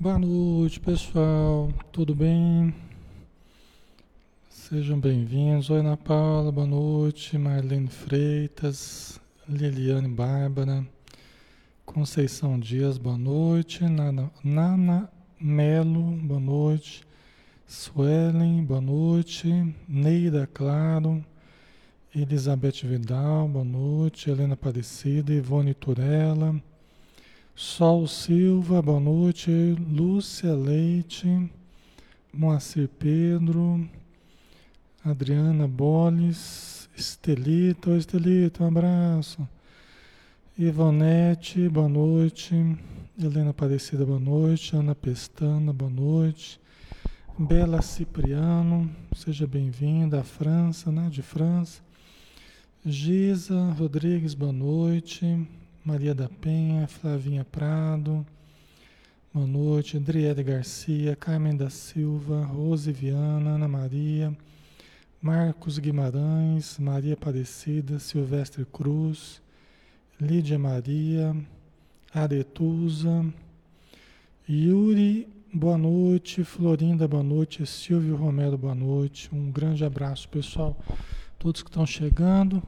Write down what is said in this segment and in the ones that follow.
Boa noite, pessoal. Tudo bem? Sejam bem-vindos. Oi, Ana Paula, boa noite. Marlene Freitas, Liliane Bárbara, Conceição Dias, boa noite. Nana, Nana Melo, boa noite. Suelen, boa noite. Neida Claro, Elizabeth Vidal, boa noite. Helena Aparecida, Ivone Turella. Sol Silva, boa noite. Lúcia Leite, Moacir Pedro, Adriana Boles, Estelita, Estelita, um abraço. Ivonete, boa noite. Helena Aparecida, boa noite. Ana Pestana, boa noite. Bela Cipriano, seja bem-vinda. A França, né? De França. Giza Rodrigues, boa noite. Maria da Penha, Flavinha Prado, boa noite, Adriele Garcia, Carmen da Silva, Rose Viana, Ana Maria, Marcos Guimarães, Maria Aparecida, Silvestre Cruz, Lídia Maria, Aretusa, Yuri, boa noite, Florinda, boa noite, Silvio Romero, boa noite, um grande abraço pessoal, todos que estão chegando,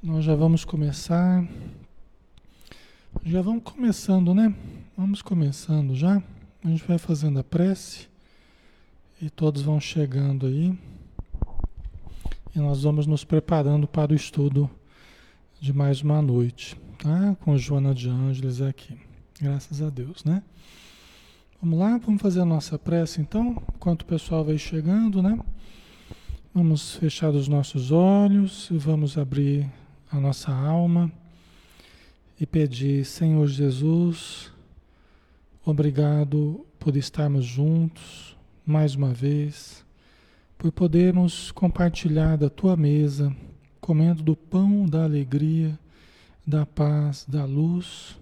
nós já vamos começar. Já vamos começando, né? Vamos começando já. A gente vai fazendo a prece e todos vão chegando aí. E nós vamos nos preparando para o estudo de mais uma noite, tá? Com Joana de Ângeles aqui. Graças a Deus, né? Vamos lá, vamos fazer a nossa prece então, enquanto o pessoal vai chegando, né? Vamos fechar os nossos olhos e vamos abrir a nossa alma e pedir, Senhor Jesus, obrigado por estarmos juntos mais uma vez, por podermos compartilhar da tua mesa, comendo do pão da alegria, da paz, da luz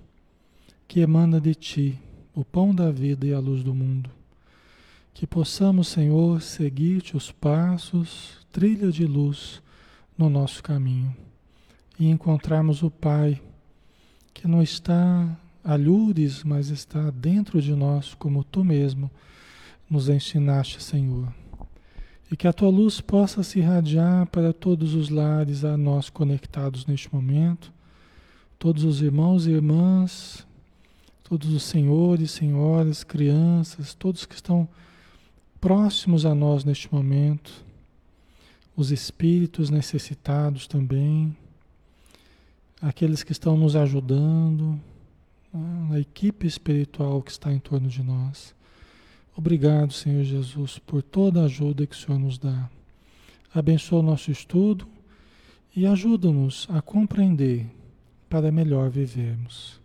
que emana de ti, o pão da vida e a luz do mundo. Que possamos, Senhor, seguir-te os passos, trilha de luz no nosso caminho e encontrarmos o Pai que não está a lures, mas está dentro de nós, como tu mesmo nos ensinaste, Senhor. E que a tua luz possa se irradiar para todos os lares a nós conectados neste momento, todos os irmãos e irmãs, todos os senhores, senhoras, crianças, todos que estão próximos a nós neste momento, os espíritos necessitados também aqueles que estão nos ajudando, a equipe espiritual que está em torno de nós. Obrigado, Senhor Jesus, por toda a ajuda que o Senhor nos dá. Abençoa o nosso estudo e ajuda-nos a compreender para melhor vivermos.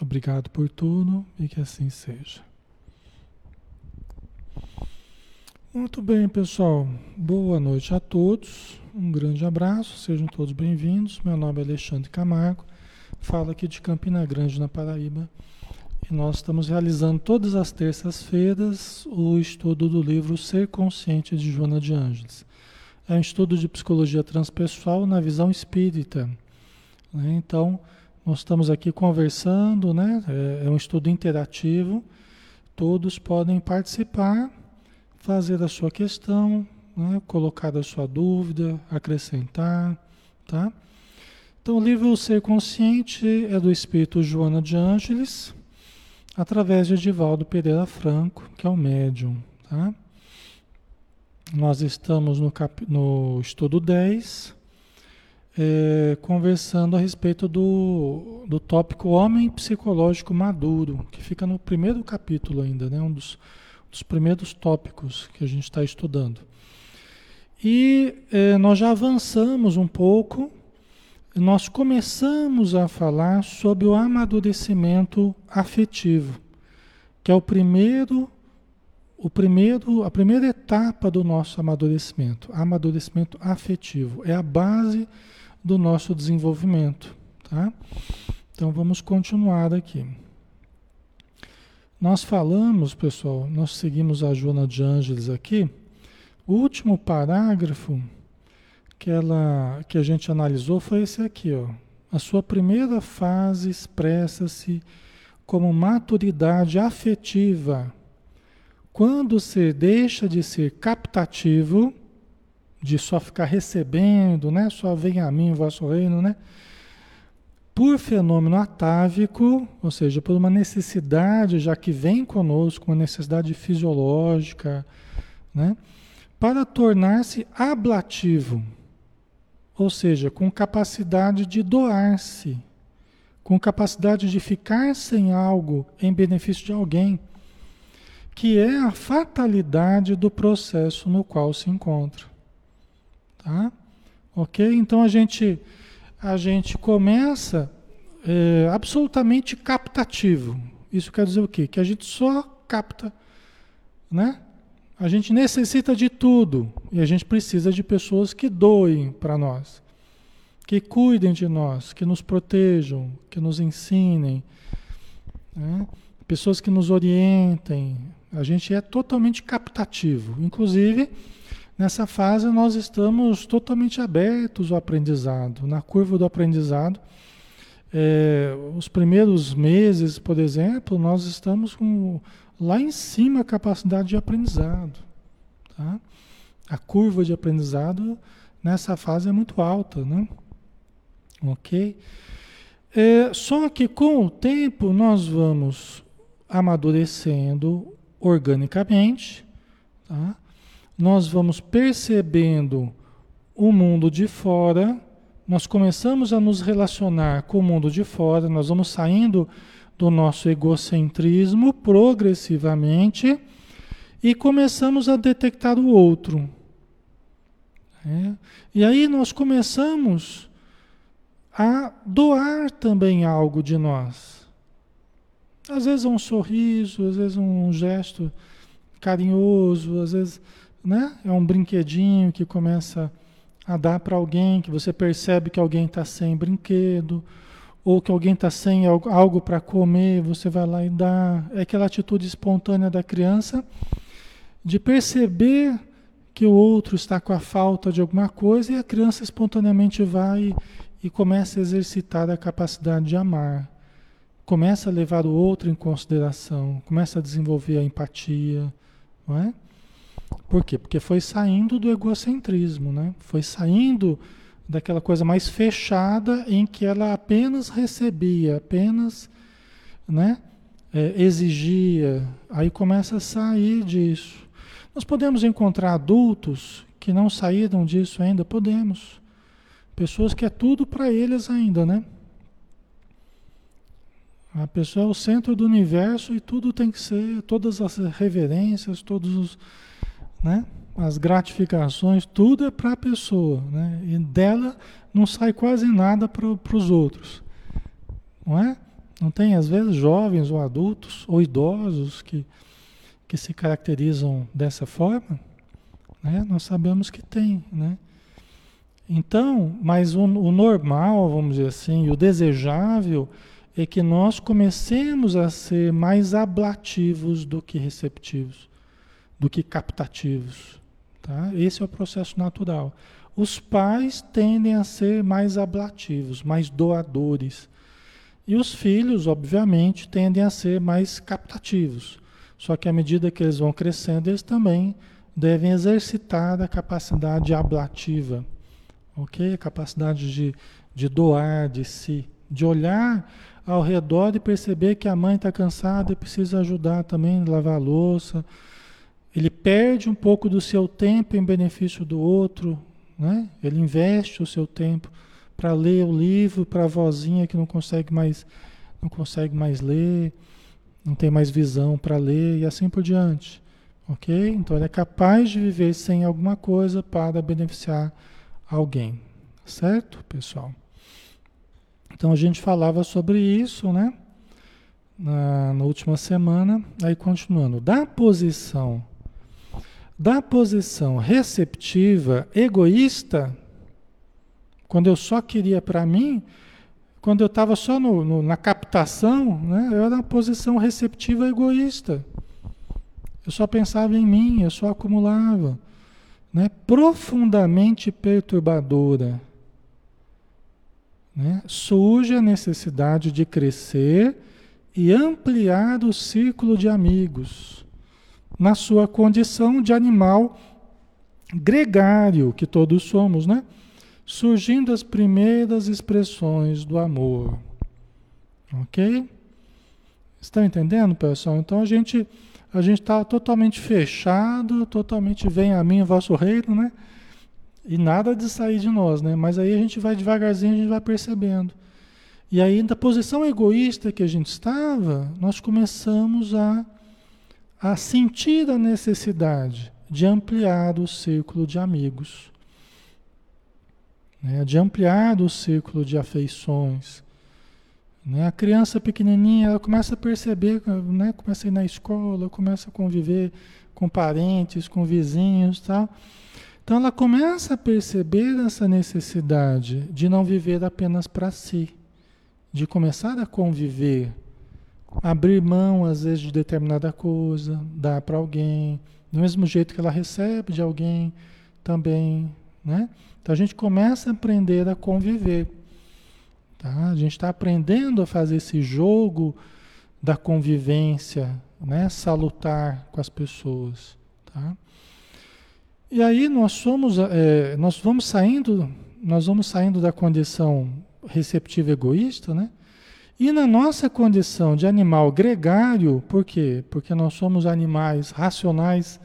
Obrigado por tudo e que assim seja. Muito bem, pessoal. Boa noite a todos. Um grande abraço, sejam todos bem-vindos. Meu nome é Alexandre Camargo, falo aqui de Campina Grande, na Paraíba. E nós estamos realizando todas as terças-feiras o estudo do livro Ser Consciente de Joana de Ângeles. É um estudo de psicologia transpessoal na visão espírita. Né? Então, nós estamos aqui conversando, né? é, é um estudo interativo, todos podem participar, fazer a sua questão, né? colocar a sua dúvida, acrescentar, tá? Então, o livro Ser Consciente é do espírito Joana de Ângeles, através de Edivaldo Pereira Franco, que é o médium, tá? Nós estamos no, cap... no estudo 10, é, conversando a respeito do, do tópico Homem Psicológico Maduro, que fica no primeiro capítulo ainda, né? Um dos, dos primeiros tópicos que a gente está estudando. E eh, nós já avançamos um pouco, nós começamos a falar sobre o amadurecimento afetivo, que é o primeiro, o primeiro, a primeira etapa do nosso amadurecimento, amadurecimento afetivo, é a base do nosso desenvolvimento, tá? Então vamos continuar aqui. Nós falamos, pessoal, nós seguimos a Joana de Ângeles aqui, o último parágrafo que, ela, que a gente analisou foi esse aqui. Ó. A sua primeira fase expressa-se como maturidade afetiva. Quando você deixa de ser captativo, de só ficar recebendo, né? Só vem a mim o vosso reino, né? Por fenômeno atávico, ou seja, por uma necessidade já que vem conosco, uma necessidade fisiológica, né? Para tornar-se ablativo, ou seja, com capacidade de doar-se, com capacidade de ficar sem algo em benefício de alguém, que é a fatalidade do processo no qual se encontra. Tá? Ok? Então a gente, a gente começa é, absolutamente captativo. Isso quer dizer o quê? Que a gente só capta, né? A gente necessita de tudo e a gente precisa de pessoas que doem para nós, que cuidem de nós, que nos protejam, que nos ensinem, né? pessoas que nos orientem. A gente é totalmente captativo. Inclusive, nessa fase nós estamos totalmente abertos ao aprendizado, na curva do aprendizado. É, os primeiros meses, por exemplo, nós estamos com lá em cima a capacidade de aprendizado. Tá? A curva de aprendizado nessa fase é muito alta, né? Ok? É, só que com o tempo nós vamos amadurecendo organicamente, tá? Nós vamos percebendo o mundo de fora, nós começamos a nos relacionar com o mundo de fora, nós vamos saindo do nosso egocentrismo progressivamente e começamos a detectar o outro. É? E aí nós começamos a doar também algo de nós. Às vezes um sorriso, às vezes um gesto carinhoso, às vezes né, é um brinquedinho que começa a dar para alguém, que você percebe que alguém está sem brinquedo ou que alguém está sem algo para comer, você vai lá e dá. É aquela atitude espontânea da criança de perceber que o outro está com a falta de alguma coisa e a criança espontaneamente vai e começa a exercitar a capacidade de amar. Começa a levar o outro em consideração, começa a desenvolver a empatia, não é? Por quê? Porque foi saindo do egocentrismo, né? Foi saindo daquela coisa mais fechada em que ela apenas recebia, apenas né, é, exigia. Aí começa a sair disso. Nós podemos encontrar adultos que não saíram disso ainda? Podemos. Pessoas que é tudo para eles ainda, né? A pessoa é o centro do universo e tudo tem que ser, todas as reverências, todos os, né? as gratificações, tudo é para a pessoa, né? E dela não sai quase nada para os outros, não é? Não tem, às vezes, jovens ou adultos ou idosos que, que se caracterizam dessa forma, né? Nós sabemos que tem, né? Então, mas o, o normal, vamos dizer assim, o desejável é que nós comecemos a ser mais ablativos do que receptivos, do que captativos, Tá? Esse é o processo natural. Os pais tendem a ser mais ablativos, mais doadores. E os filhos, obviamente, tendem a ser mais captativos. Só que à medida que eles vão crescendo, eles também devem exercitar a capacidade ablativa, ok? A capacidade de, de doar de si, de olhar ao redor e perceber que a mãe está cansada e precisa ajudar também lavar a louça, ele perde um pouco do seu tempo em benefício do outro, né? Ele investe o seu tempo para ler o livro para a vozinha que não consegue mais não consegue mais ler, não tem mais visão para ler e assim por diante. OK? Então ele é capaz de viver sem alguma coisa para beneficiar alguém. Certo, pessoal? Então a gente falava sobre isso, né? Na, na última semana, aí continuando, da posição da posição receptiva, egoísta, quando eu só queria para mim, quando eu estava só no, no, na captação, né, eu era uma posição receptiva egoísta. Eu só pensava em mim, eu só acumulava. Né, profundamente perturbadora. Né, surge a necessidade de crescer e ampliar o círculo de amigos, na sua condição de animal gregário que todos somos, né? Surgindo as primeiras expressões do amor. Ok? Estão entendendo, pessoal? Então a gente a gente está totalmente fechado, totalmente vem a mim, vosso reino, né? E nada de sair de nós, né? Mas aí a gente vai devagarzinho, a gente vai percebendo. E aí, da posição egoísta que a gente estava, nós começamos a, a sentir a necessidade de ampliar o círculo de amigos, né? de ampliar o círculo de afeições. Né? A criança pequenininha, ela começa a perceber, né? começa a ir na escola, começa a conviver com parentes, com vizinhos tal. Então ela começa a perceber essa necessidade de não viver apenas para si, de começar a conviver, abrir mão às vezes de determinada coisa, dar para alguém, do mesmo jeito que ela recebe de alguém também, né? Então a gente começa a aprender a conviver, tá? A gente está aprendendo a fazer esse jogo da convivência, né? Salutar com as pessoas, tá? E aí nós somos, é, nós vamos saindo, nós vamos saindo da condição receptiva egoísta, né? E na nossa condição de animal gregário, por quê? Porque nós somos animais racionais,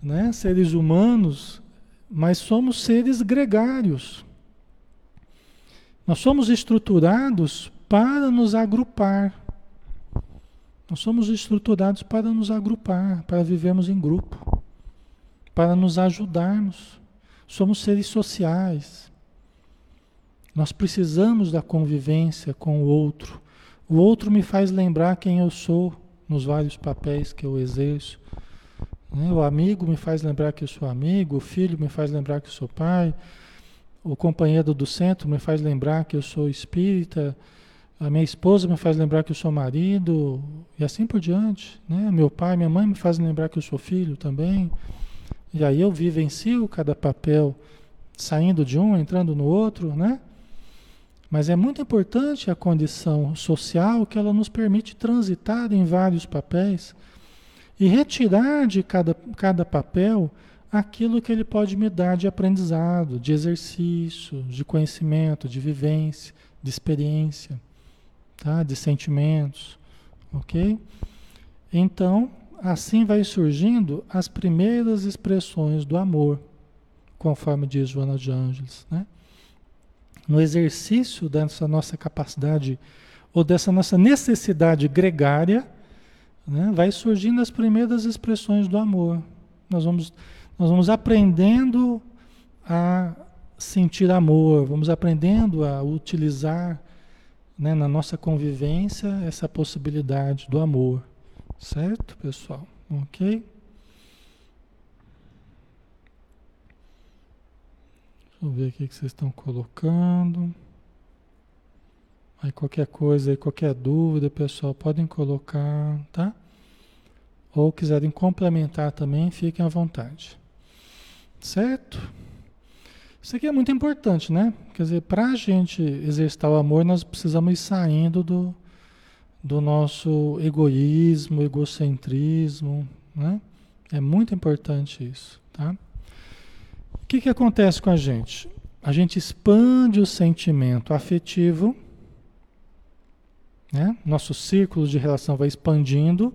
né? seres humanos, mas somos seres gregários. Nós somos estruturados para nos agrupar. Nós somos estruturados para nos agrupar, para vivermos em grupo, para nos ajudarmos. Somos seres sociais. Nós precisamos da convivência com o outro. O outro me faz lembrar quem eu sou nos vários papéis que eu exerço. Né? O amigo me faz lembrar que eu sou amigo, o filho me faz lembrar que eu sou pai, o companheiro do centro me faz lembrar que eu sou espírita, a minha esposa me faz lembrar que eu sou marido, e assim por diante. Né? Meu pai, minha mãe me fazem lembrar que eu sou filho também. E aí eu vivencio cada papel saindo de um, entrando no outro, né? Mas é muito importante a condição social que ela nos permite transitar em vários papéis e retirar de cada, cada papel aquilo que ele pode me dar de aprendizado, de exercício, de conhecimento, de vivência, de experiência, tá? de sentimentos. Ok? Então, assim vai surgindo as primeiras expressões do amor, conforme diz Joana de Ângeles, né? No exercício dessa nossa capacidade ou dessa nossa necessidade gregária, né, vai surgindo as primeiras expressões do amor. Nós vamos, nós vamos aprendendo a sentir amor, vamos aprendendo a utilizar né, na nossa convivência essa possibilidade do amor. Certo, pessoal? Ok? Deixa eu ver aqui que vocês estão colocando. Aí qualquer coisa, aí qualquer dúvida, pessoal, podem colocar, tá? Ou quiserem complementar também, fiquem à vontade. Certo? Isso aqui é muito importante, né? Quer dizer, para a gente exercitar o amor, nós precisamos ir saindo do, do nosso egoísmo, egocentrismo, né? É muito importante isso, tá? O que, que acontece com a gente? A gente expande o sentimento afetivo, né? nosso círculo de relação vai expandindo,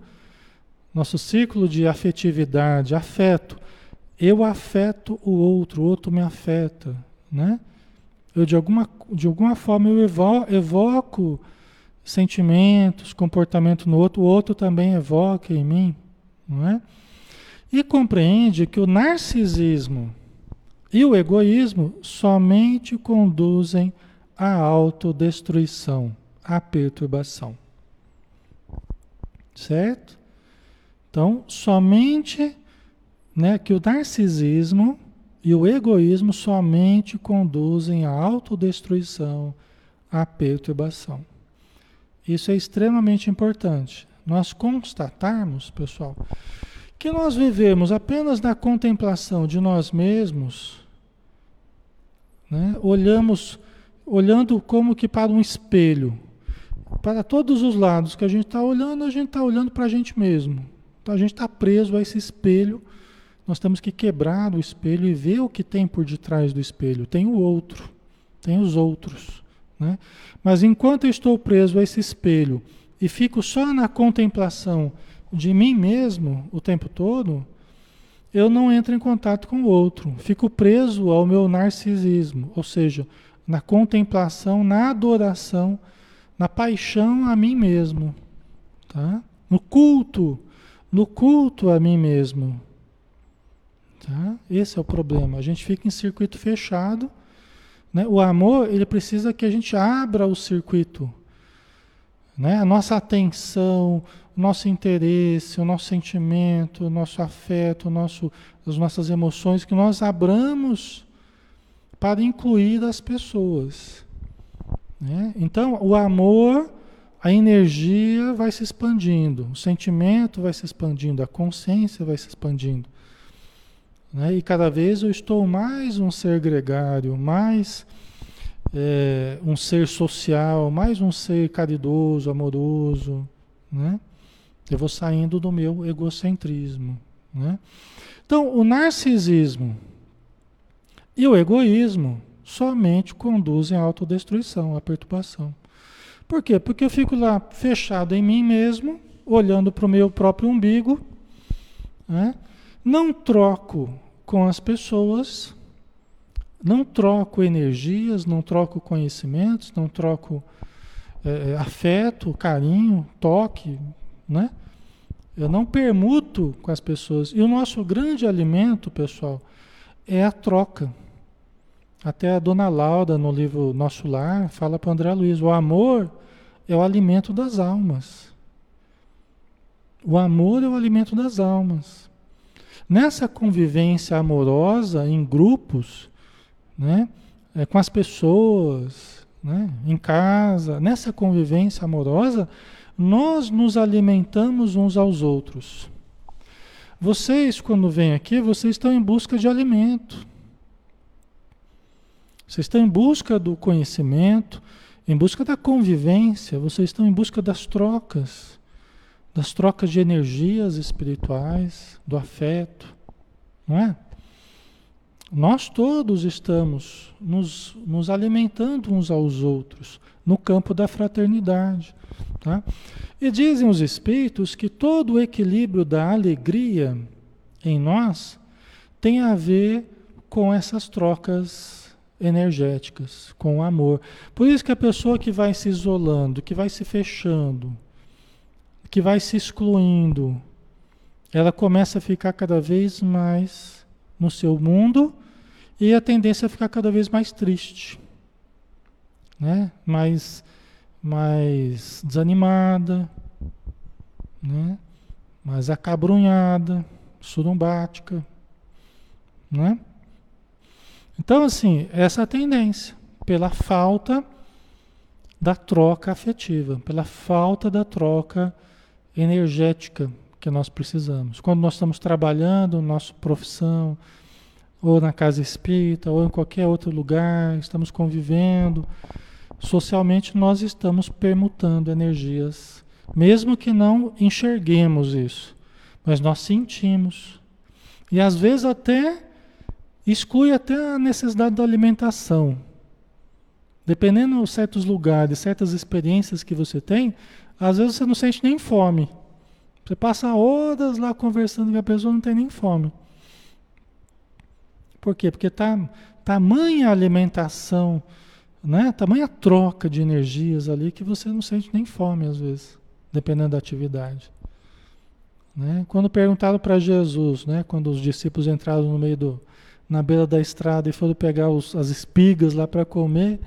nosso círculo de afetividade, afeto. Eu afeto o outro, o outro me afeta, né? Eu de alguma, de alguma forma eu evo, evoco sentimentos, comportamento no outro, o outro também evoca em mim, não é? E compreende que o narcisismo e o egoísmo somente conduzem à autodestruição, à perturbação. Certo? Então, somente né, que o narcisismo e o egoísmo somente conduzem à autodestruição, à perturbação. Isso é extremamente importante. Nós constatarmos, pessoal, que nós vivemos apenas na contemplação de nós mesmos né? Olhamos, olhando como que para um espelho. para todos os lados que a gente está olhando, a gente está olhando para a gente mesmo. Então a gente está preso a esse espelho. Nós temos que quebrar o espelho e ver o que tem por detrás do espelho. Tem o outro, tem os outros. Né? Mas enquanto eu estou preso a esse espelho e fico só na contemplação de mim mesmo o tempo todo, eu não entro em contato com o outro. Fico preso ao meu narcisismo, ou seja, na contemplação, na adoração, na paixão a mim mesmo, tá? No culto, no culto a mim mesmo. Tá? Esse é o problema. A gente fica em circuito fechado. Né? O amor, ele precisa que a gente abra o circuito. Né? A nossa atenção, o nosso interesse, o nosso sentimento, o nosso afeto, o nosso, as nossas emoções, que nós abramos para incluir as pessoas. Né? Então, o amor, a energia vai se expandindo, o sentimento vai se expandindo, a consciência vai se expandindo. Né? E cada vez eu estou mais um ser gregário, mais é, um ser social, mais um ser caridoso, amoroso. Né? Eu vou saindo do meu egocentrismo. Né? Então, o narcisismo e o egoísmo somente conduzem à autodestruição, à perturbação. Por quê? Porque eu fico lá fechado em mim mesmo, olhando para o meu próprio umbigo, né? não troco com as pessoas, não troco energias, não troco conhecimentos, não troco é, afeto, carinho, toque, né? Eu não permuto com as pessoas. E o nosso grande alimento, pessoal, é a troca. Até a dona Laura, no livro Nosso Lar, fala para André Luiz: o amor é o alimento das almas. O amor é o alimento das almas. Nessa convivência amorosa em grupos, né, é, com as pessoas, né, em casa, nessa convivência amorosa, nós nos alimentamos uns aos outros. Vocês, quando vêm aqui, vocês estão em busca de alimento. Vocês estão em busca do conhecimento, em busca da convivência, vocês estão em busca das trocas, das trocas de energias espirituais, do afeto, não é? Nós todos estamos nos, nos alimentando uns aos outros no campo da fraternidade. Tá? E dizem os Espíritos que todo o equilíbrio da alegria em nós tem a ver com essas trocas energéticas, com o amor. Por isso que a pessoa que vai se isolando, que vai se fechando, que vai se excluindo, ela começa a ficar cada vez mais no seu mundo e a tendência é ficar cada vez mais triste, né? mais, mais desanimada, né? mais acabrunhada, surumbática, né? Então, assim, essa é tendência, pela falta da troca afetiva, pela falta da troca energética que nós precisamos. Quando nós estamos trabalhando, nossa profissão, ou na casa espírita, ou em qualquer outro lugar, estamos convivendo, socialmente nós estamos permutando energias, mesmo que não enxerguemos isso, mas nós sentimos. E às vezes até exclui até a necessidade da alimentação. Dependendo de certos lugares, certas experiências que você tem, às vezes você não sente nem fome. Você passa horas lá conversando com a pessoa não tem nem fome. Por quê? Porque tá tamanha alimentação, né? Tamanha troca de energias ali que você não sente nem fome às vezes, dependendo da atividade. Né? Quando perguntaram para Jesus, né? Quando os discípulos entraram no meio do, na beira da estrada e foram pegar os, as espigas lá para comer.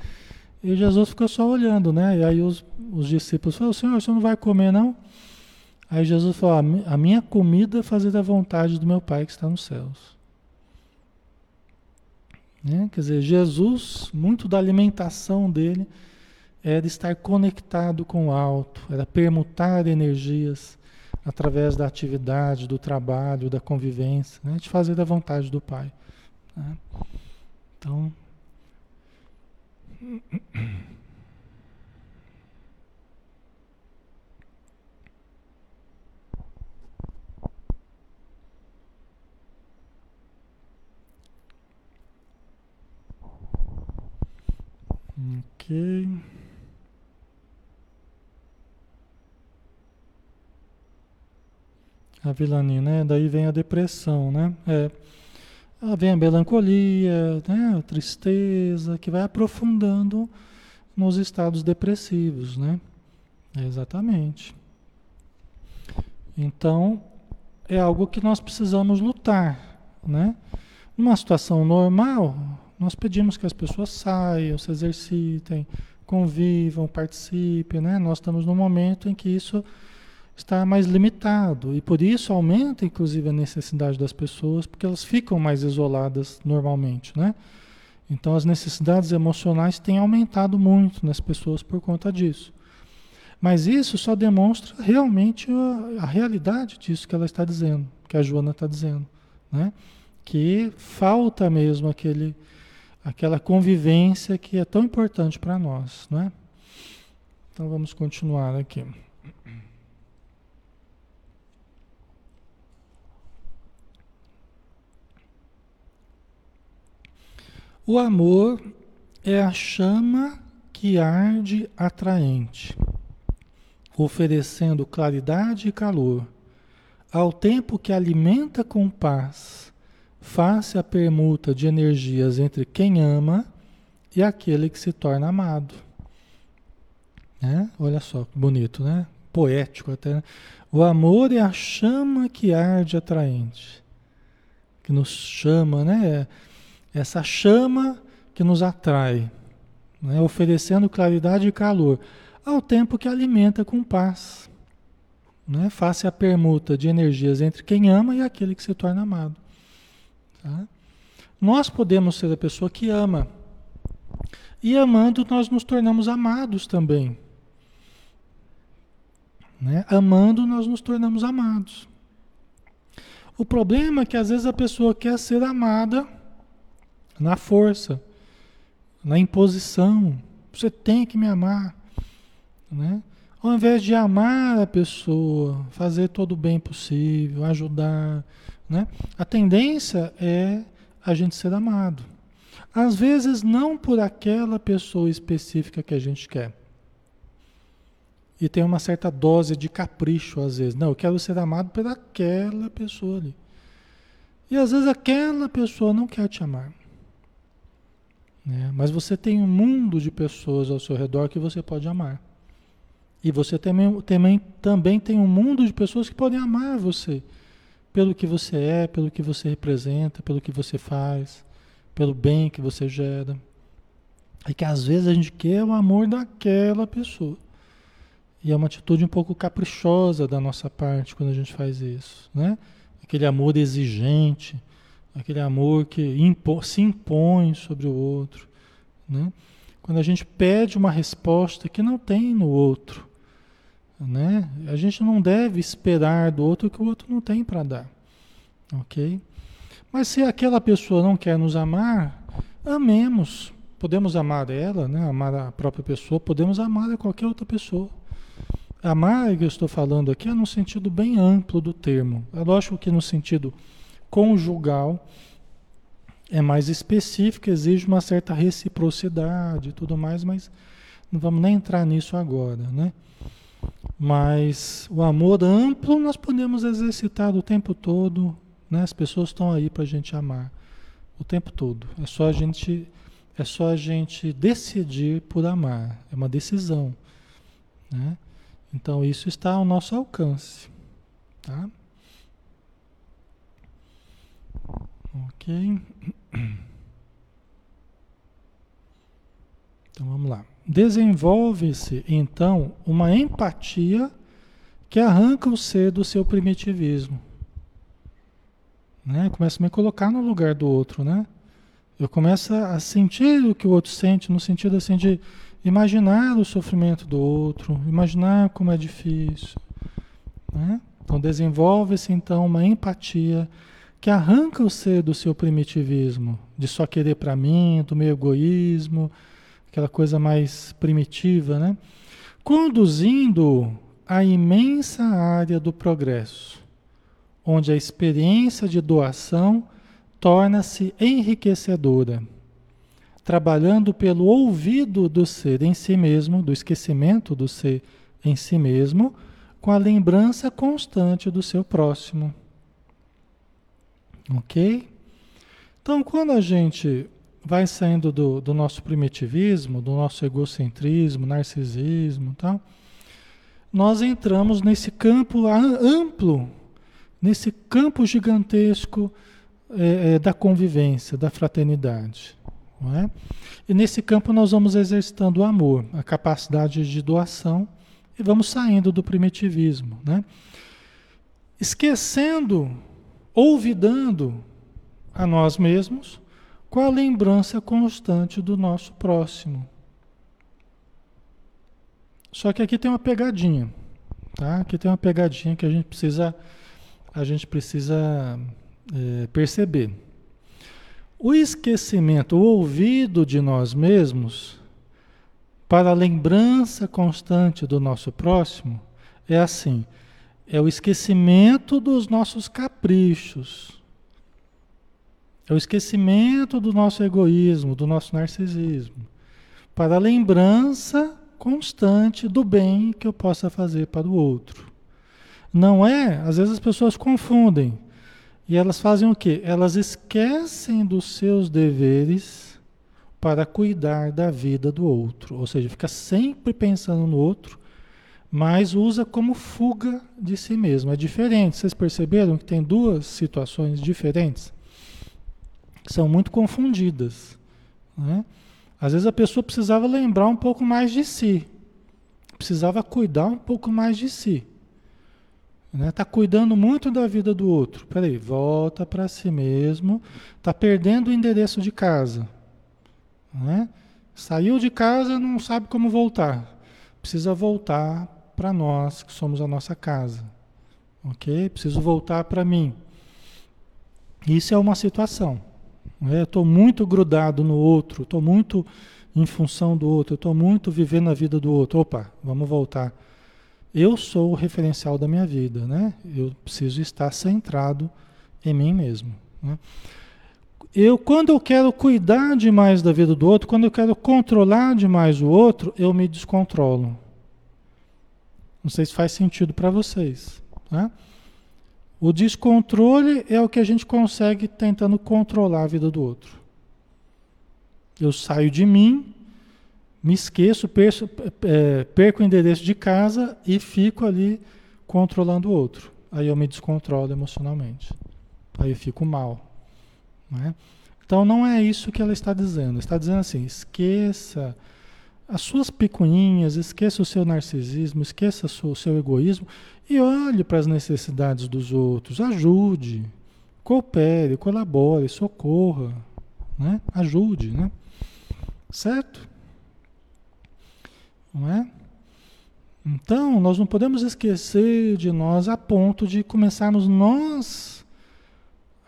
E Jesus ficou só olhando, né? E aí os, os discípulos falaram, Senhor, você não vai comer não? Aí Jesus falou, a minha comida é fazer a vontade do meu Pai que está nos céus. Né? Quer dizer, Jesus, muito da alimentação dele era estar conectado com o alto, era permutar energias através da atividade, do trabalho, da convivência, né? de fazer a vontade do Pai. Né? Então. Ok. A vilania, né? Daí vem a depressão, né? É. Vem a melancolia, né? a tristeza, que vai aprofundando nos estados depressivos, né? exatamente. Então, é algo que nós precisamos lutar, né? Numa situação normal, nós pedimos que as pessoas saiam, se exercitem, convivam, participem, né? Nós estamos num momento em que isso está mais limitado e por isso aumenta inclusive a necessidade das pessoas, porque elas ficam mais isoladas normalmente, né? Então as necessidades emocionais têm aumentado muito nas pessoas por conta disso. Mas isso só demonstra realmente a, a realidade disso que ela está dizendo, que a Joana está dizendo, né? Que falta mesmo aquele, aquela convivência que é tão importante para nós, né? Então vamos continuar aqui. O amor é a chama que arde atraente, oferecendo claridade e calor, ao tempo que alimenta com paz, face a permuta de energias entre quem ama e aquele que se torna amado. Né? Olha só que bonito, né? Poético até. Né? O amor é a chama que arde atraente, que nos chama, né? essa chama que nos atrai, né? oferecendo claridade e calor, ao tempo que alimenta com paz. Né? Face a permuta de energias entre quem ama e aquele que se torna amado. Tá? Nós podemos ser a pessoa que ama. E amando, nós nos tornamos amados também. Né? Amando, nós nos tornamos amados. O problema é que às vezes a pessoa quer ser amada na força, na imposição. Você tem que me amar, né? Ao invés de amar a pessoa, fazer todo o bem possível, ajudar, né? A tendência é a gente ser amado. Às vezes não por aquela pessoa específica que a gente quer. E tem uma certa dose de capricho às vezes. Não, eu quero ser amado por aquela pessoa ali. E às vezes aquela pessoa não quer te amar. Né? Mas você tem um mundo de pessoas ao seu redor que você pode amar. E você também, também, também tem um mundo de pessoas que podem amar você. Pelo que você é, pelo que você representa, pelo que você faz, pelo bem que você gera. É que às vezes a gente quer o amor daquela pessoa. E é uma atitude um pouco caprichosa da nossa parte quando a gente faz isso, né? Aquele amor exigente, aquele amor que impo se impõe sobre o outro. Né? Quando a gente pede uma resposta que não tem no outro, né? a gente não deve esperar do outro que o outro não tem para dar. Ok? Mas se aquela pessoa não quer nos amar, amemos. Podemos amar ela, né? amar a própria pessoa, podemos amar a qualquer outra pessoa. Amar, que eu estou falando aqui, é no sentido bem amplo do termo. É lógico que no sentido conjugal é mais específica, exige uma certa reciprocidade e tudo mais, mas não vamos nem entrar nisso agora, né? Mas o amor amplo nós podemos exercitar o tempo todo, né? As pessoas estão aí para a gente amar o tempo todo. É só a gente é só a gente decidir por amar, é uma decisão, né? Então isso está ao nosso alcance, tá? Ok. Então vamos lá. Desenvolve-se então uma empatia que arranca o ser do seu primitivismo. Né? Começa a me colocar no lugar do outro, né? Eu começo a sentir o que o outro sente, no sentido assim de imaginar o sofrimento do outro, imaginar como é difícil. Né? Então desenvolve-se então uma empatia que arranca o ser do seu primitivismo, de só querer para mim, do meu egoísmo, aquela coisa mais primitiva, né? Conduzindo a imensa área do progresso, onde a experiência de doação torna-se enriquecedora, trabalhando pelo ouvido do ser em si mesmo, do esquecimento do ser em si mesmo, com a lembrança constante do seu próximo. Ok? Então, quando a gente vai saindo do, do nosso primitivismo, do nosso egocentrismo, narcisismo tal, nós entramos nesse campo amplo, nesse campo gigantesco é, é, da convivência, da fraternidade. É? E nesse campo nós vamos exercitando o amor, a capacidade de doação e vamos saindo do primitivismo. Né? Esquecendo, olvidando a nós mesmos com a lembrança constante do nosso próximo. Só que aqui tem uma pegadinha, tá? Aqui tem uma pegadinha que a gente precisa, a gente precisa é, perceber. O esquecimento, o ouvido de nós mesmos, para a lembrança constante do nosso próximo, é assim: é o esquecimento dos nossos caprichos, é o esquecimento do nosso egoísmo, do nosso narcisismo, para a lembrança constante do bem que eu possa fazer para o outro. Não é? Às vezes as pessoas confundem. E elas fazem o quê? Elas esquecem dos seus deveres para cuidar da vida do outro. Ou seja, fica sempre pensando no outro, mas usa como fuga de si mesmo. É diferente. Vocês perceberam que tem duas situações diferentes? São muito confundidas. Né? Às vezes a pessoa precisava lembrar um pouco mais de si, precisava cuidar um pouco mais de si. Está né? Tá cuidando muito da vida do outro. Peraí, volta para si mesmo. Está perdendo o endereço de casa. Né? Saiu de casa, não sabe como voltar. Precisa voltar para nós, que somos a nossa casa. Ok? Preciso voltar para mim. Isso é uma situação. É, estou muito grudado no outro, estou muito em função do outro, estou muito vivendo a vida do outro. Opa, vamos voltar. Eu sou o referencial da minha vida, né? Eu preciso estar centrado em mim mesmo. Né? Eu, quando eu quero cuidar demais da vida do outro, quando eu quero controlar demais o outro, eu me descontrolo. Não sei se faz sentido para vocês. Né? O descontrole é o que a gente consegue tentando controlar a vida do outro. Eu saio de mim, me esqueço, perco, é, perco o endereço de casa e fico ali controlando o outro. Aí eu me descontrolo emocionalmente. Aí eu fico mal. Né? Então não é isso que ela está dizendo. Está dizendo assim: esqueça as suas picuinhas, esqueça o seu narcisismo, esqueça o seu egoísmo e olhe para as necessidades dos outros, ajude, coopere, colabore, socorra, né? Ajude, né? Certo? Não é? Então, nós não podemos esquecer de nós a ponto de começarmos nós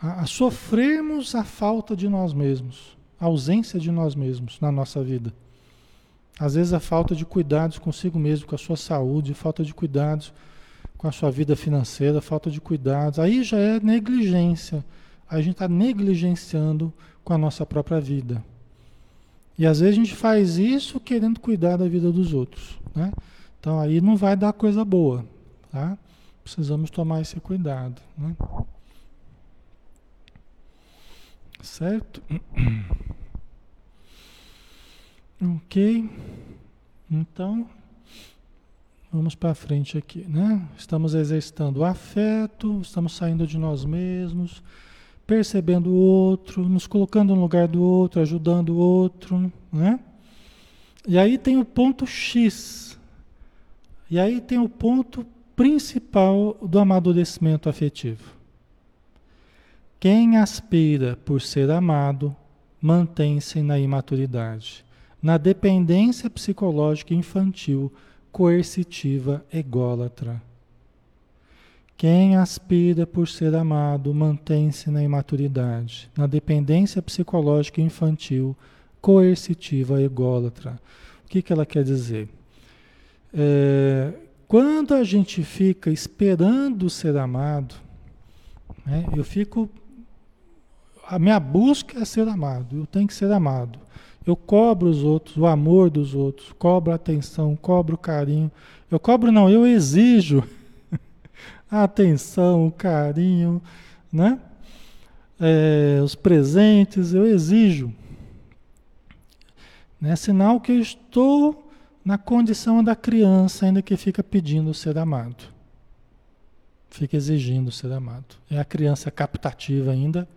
a, a sofrermos a falta de nós mesmos, a ausência de nós mesmos na nossa vida. Às vezes a falta de cuidados consigo mesmo, com a sua saúde, falta de cuidados com a sua vida financeira, falta de cuidados. Aí já é negligência. A gente está negligenciando com a nossa própria vida. E às vezes a gente faz isso querendo cuidar da vida dos outros. Né? Então aí não vai dar coisa boa. Tá? Precisamos tomar esse cuidado. Né? Certo? Ok. Então, Vamos para frente aqui, né? Estamos exercitando o afeto, estamos saindo de nós mesmos, percebendo o outro, nos colocando no lugar do outro, ajudando o outro, né? E aí tem o ponto X. E aí tem o ponto principal do amadurecimento afetivo. Quem aspira por ser amado mantém-se na imaturidade, na dependência psicológica infantil coercitiva ególatra. Quem aspira por ser amado mantém-se na imaturidade, na dependência psicológica infantil, coercitiva ególatra. O que, que ela quer dizer? É, quando a gente fica esperando ser amado, né, eu fico. A minha busca é ser amado, eu tenho que ser amado. Eu cobro os outros, o amor dos outros, cobro a atenção, cobro o carinho. Eu cobro não, eu exijo a atenção, o carinho, né? É, os presentes, eu exijo. É sinal que eu estou na condição da criança, ainda que fica pedindo ser amado. Fica exigindo ser amado. É a criança captativa ainda.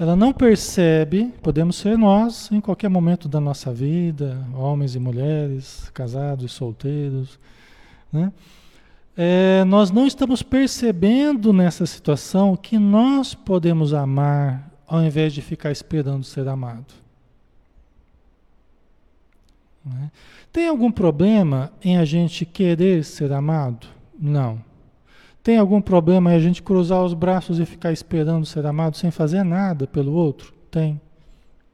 Ela não percebe, podemos ser nós em qualquer momento da nossa vida, homens e mulheres, casados e solteiros, né? É, nós não estamos percebendo nessa situação que nós podemos amar ao invés de ficar esperando ser amado. Né? Tem algum problema em a gente querer ser amado? Não. Tem algum problema em a gente cruzar os braços e ficar esperando ser amado sem fazer nada pelo outro? Tem.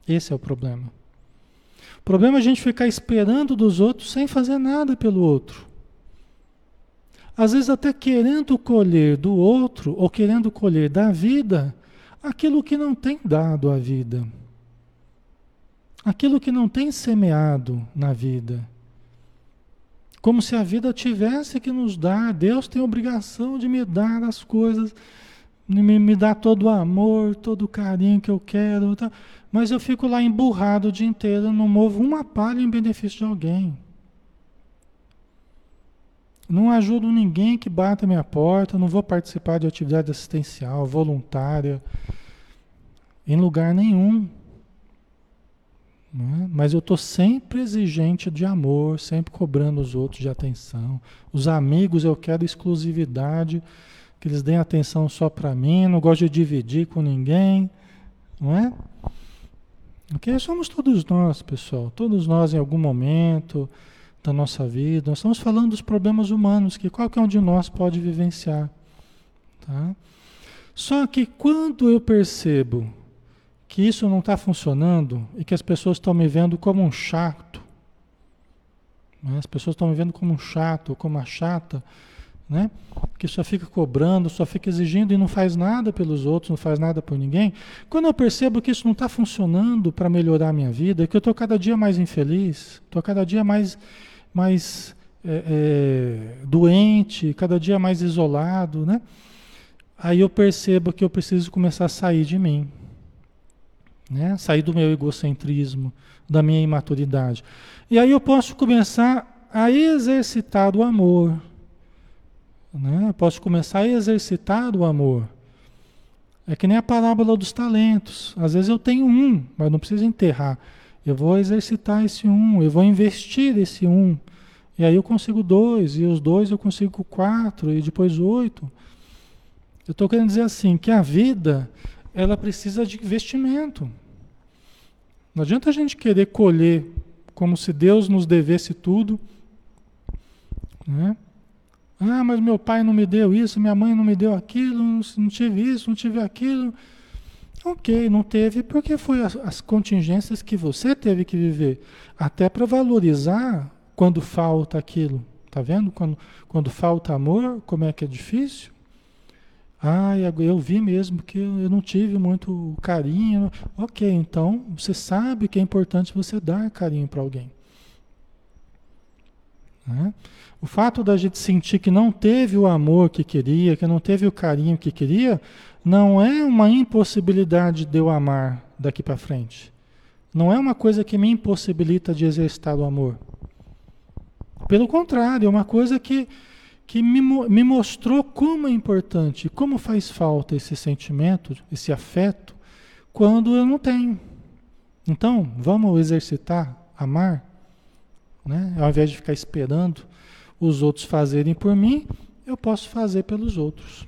Esse é o problema. O problema é a gente ficar esperando dos outros sem fazer nada pelo outro. Às vezes até querendo colher do outro ou querendo colher da vida aquilo que não tem dado à vida aquilo que não tem semeado na vida. Como se a vida tivesse que nos dar, Deus tem obrigação de me dar as coisas, me, me dar todo o amor, todo o carinho que eu quero, tá? mas eu fico lá emburrado o dia inteiro, não movo uma palha em benefício de alguém. Não ajudo ninguém que bata a minha porta, não vou participar de atividade assistencial, voluntária, em lugar nenhum. É? Mas eu estou sempre exigente de amor, sempre cobrando os outros de atenção. Os amigos eu quero exclusividade, que eles deem atenção só para mim, não gosto de dividir com ninguém, não é? Ok? Somos todos nós, pessoal. Todos nós em algum momento da nossa vida. Nós estamos falando dos problemas humanos que qualquer um de nós pode vivenciar. Tá? Só que quando eu percebo que isso não está funcionando e que as pessoas estão me vendo como um chato. Né? As pessoas estão me vendo como um chato, como uma chata, né? que só fica cobrando, só fica exigindo e não faz nada pelos outros, não faz nada por ninguém. Quando eu percebo que isso não está funcionando para melhorar a minha vida, que eu estou cada dia mais infeliz, estou cada dia mais, mais é, é, doente, cada dia mais isolado, né? aí eu percebo que eu preciso começar a sair de mim. Né? Sair do meu egocentrismo, da minha imaturidade. E aí eu posso começar a exercitar o amor. Né? Eu posso começar a exercitar o amor. É que nem a parábola dos talentos. Às vezes eu tenho um, mas não preciso enterrar. Eu vou exercitar esse um, eu vou investir esse um. E aí eu consigo dois, e os dois eu consigo quatro, e depois oito. Eu estou querendo dizer assim, que a vida ela precisa de investimento. Não adianta a gente querer colher como se Deus nos devesse tudo. Né? Ah, mas meu pai não me deu isso, minha mãe não me deu aquilo, não tive isso, não tive aquilo. Ok, não teve porque foi as, as contingências que você teve que viver. Até para valorizar quando falta aquilo. Tá vendo? Quando, quando falta amor, como é que é difícil? Ah, eu vi mesmo que eu não tive muito carinho. Ok, então você sabe que é importante você dar carinho para alguém. Né? O fato da gente sentir que não teve o amor que queria, que não teve o carinho que queria, não é uma impossibilidade de eu amar daqui para frente. Não é uma coisa que me impossibilita de exercitar o amor. Pelo contrário, é uma coisa que que me, me mostrou como é importante, como faz falta esse sentimento, esse afeto, quando eu não tenho. Então, vamos exercitar, amar, né? ao invés de ficar esperando os outros fazerem por mim, eu posso fazer pelos outros.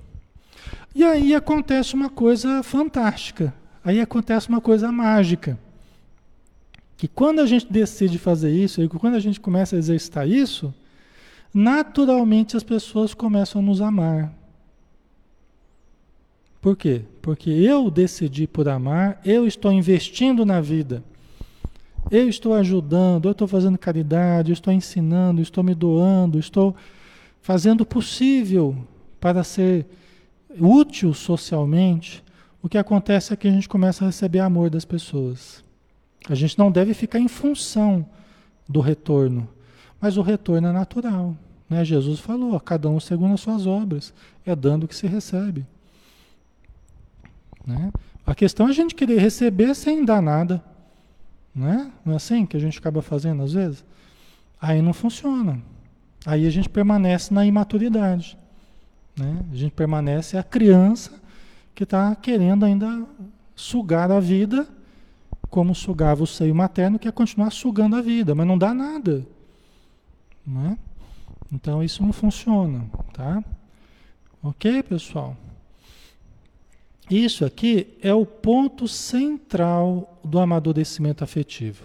E aí acontece uma coisa fantástica, aí acontece uma coisa mágica. Que quando a gente decide fazer isso, quando a gente começa a exercitar isso, naturalmente as pessoas começam a nos amar. Por quê? Porque eu decidi por amar, eu estou investindo na vida. Eu estou ajudando, eu estou fazendo caridade, eu estou ensinando, estou me doando, estou fazendo o possível para ser útil socialmente. O que acontece é que a gente começa a receber amor das pessoas. A gente não deve ficar em função do retorno, mas o retorno é natural. Né? Jesus falou, cada um segundo as suas obras, é dando que se recebe. Né? A questão é a gente querer receber sem dar nada. Né? Não é assim que a gente acaba fazendo às vezes? Aí não funciona. Aí a gente permanece na imaturidade. Né? A gente permanece a criança que está querendo ainda sugar a vida como sugava o seio materno, que é continuar sugando a vida, mas não dá nada. Né? Então isso não funciona, tá? Ok, pessoal? Isso aqui é o ponto central do amadurecimento afetivo.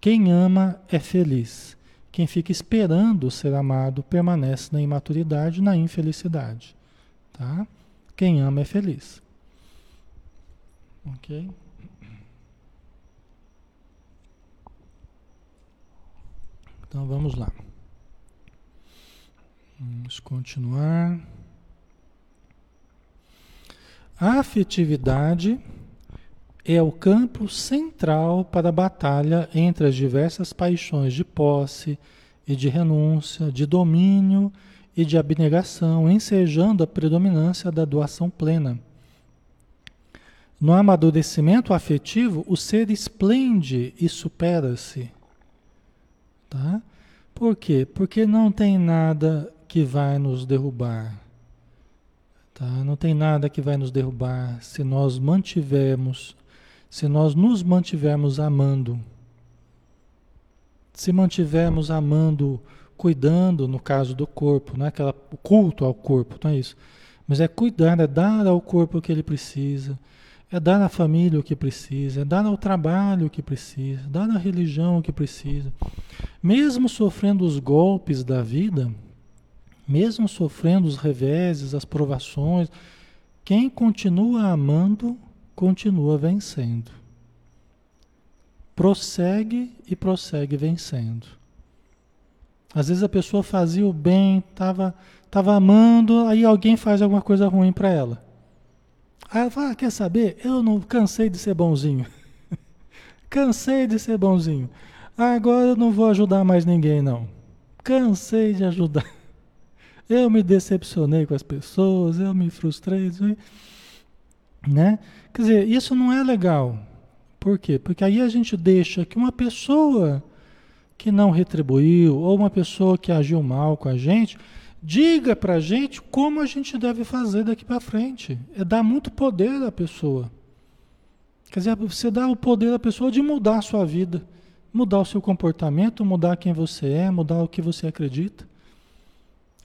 Quem ama é feliz. Quem fica esperando ser amado permanece na imaturidade, na infelicidade. Tá? Quem ama é feliz. Ok? Então vamos lá. Vamos continuar. A afetividade é o campo central para a batalha entre as diversas paixões de posse e de renúncia, de domínio e de abnegação, ensejando a predominância da doação plena. No amadurecimento afetivo, o ser esplende e supera-se. Tá? Por quê? Porque não tem nada que vai nos derrubar. Tá? Não tem nada que vai nos derrubar se nós mantivermos, se nós nos mantivermos amando. Se mantivermos amando, cuidando, no caso do corpo, não é aquela culto ao corpo, não é isso. Mas é cuidar, é dar ao corpo o que ele precisa, é dar à família o que precisa, é dar ao trabalho o que precisa, dar à religião o que precisa. Mesmo sofrendo os golpes da vida, mesmo sofrendo os reveses, as provações, quem continua amando, continua vencendo. Prossegue e prossegue vencendo. Às vezes a pessoa fazia o bem, estava tava amando, aí alguém faz alguma coisa ruim para ela. Aí ela fala, ah, quer saber? Eu não cansei de ser bonzinho. cansei de ser bonzinho. Agora eu não vou ajudar mais ninguém, não. Cansei de ajudar. Eu me decepcionei com as pessoas, eu me frustrei, né? Quer dizer, isso não é legal. Por quê? Porque aí a gente deixa que uma pessoa que não retribuiu ou uma pessoa que agiu mal com a gente diga para a gente como a gente deve fazer daqui para frente. É dar muito poder à pessoa. Quer dizer, você dá o poder à pessoa de mudar a sua vida, mudar o seu comportamento, mudar quem você é, mudar o que você acredita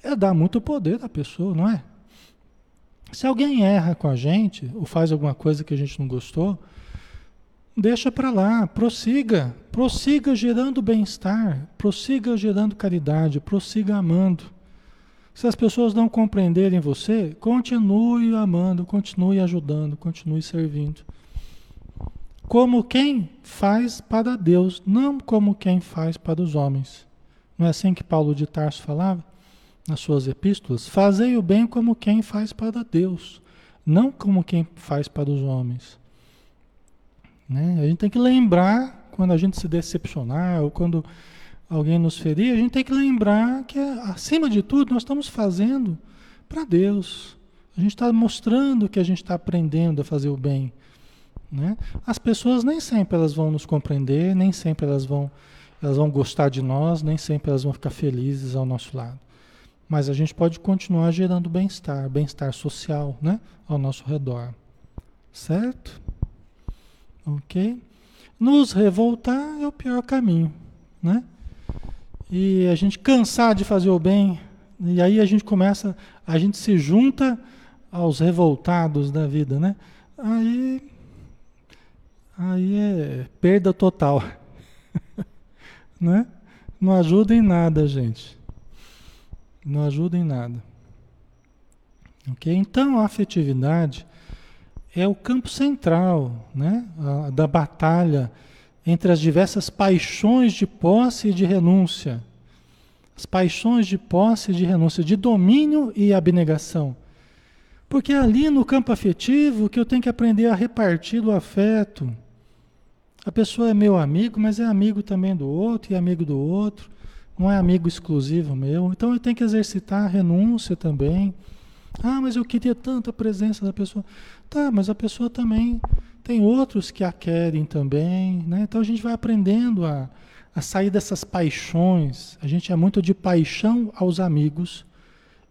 é dar muito poder à pessoa, não é? Se alguém erra com a gente, ou faz alguma coisa que a gente não gostou, deixa para lá, prossiga, prossiga gerando bem-estar, prossiga gerando caridade, prossiga amando. Se as pessoas não compreenderem você, continue amando, continue ajudando, continue servindo. Como quem faz para Deus, não como quem faz para os homens. Não é assim que Paulo de Tarso falava? Nas suas epístolas, fazei o bem como quem faz para Deus, não como quem faz para os homens. Né? A gente tem que lembrar, quando a gente se decepcionar, ou quando alguém nos ferir, a gente tem que lembrar que, acima de tudo, nós estamos fazendo para Deus. A gente está mostrando que a gente está aprendendo a fazer o bem. Né? As pessoas nem sempre elas vão nos compreender, nem sempre elas vão, elas vão gostar de nós, nem sempre elas vão ficar felizes ao nosso lado. Mas a gente pode continuar gerando bem-estar, bem-estar social, né? Ao nosso redor. Certo? Ok? Nos revoltar é o pior caminho, né? E a gente cansar de fazer o bem, e aí a gente começa, a gente se junta aos revoltados da vida, né? Aí, aí é perda total, né? Não ajuda em nada, gente. Não ajuda em nada. Ok? Então a afetividade é o campo central né, a, da batalha entre as diversas paixões de posse e de renúncia. As paixões de posse e de renúncia, de domínio e abnegação. Porque é ali no campo afetivo que eu tenho que aprender a repartir o afeto. A pessoa é meu amigo, mas é amigo também do outro e amigo do outro. Não é amigo exclusivo meu. Então eu tenho que exercitar a renúncia também. Ah, mas eu queria tanta presença da pessoa. Tá, mas a pessoa também tem outros que a querem também, né? Então a gente vai aprendendo a, a sair dessas paixões. A gente é muito de paixão aos amigos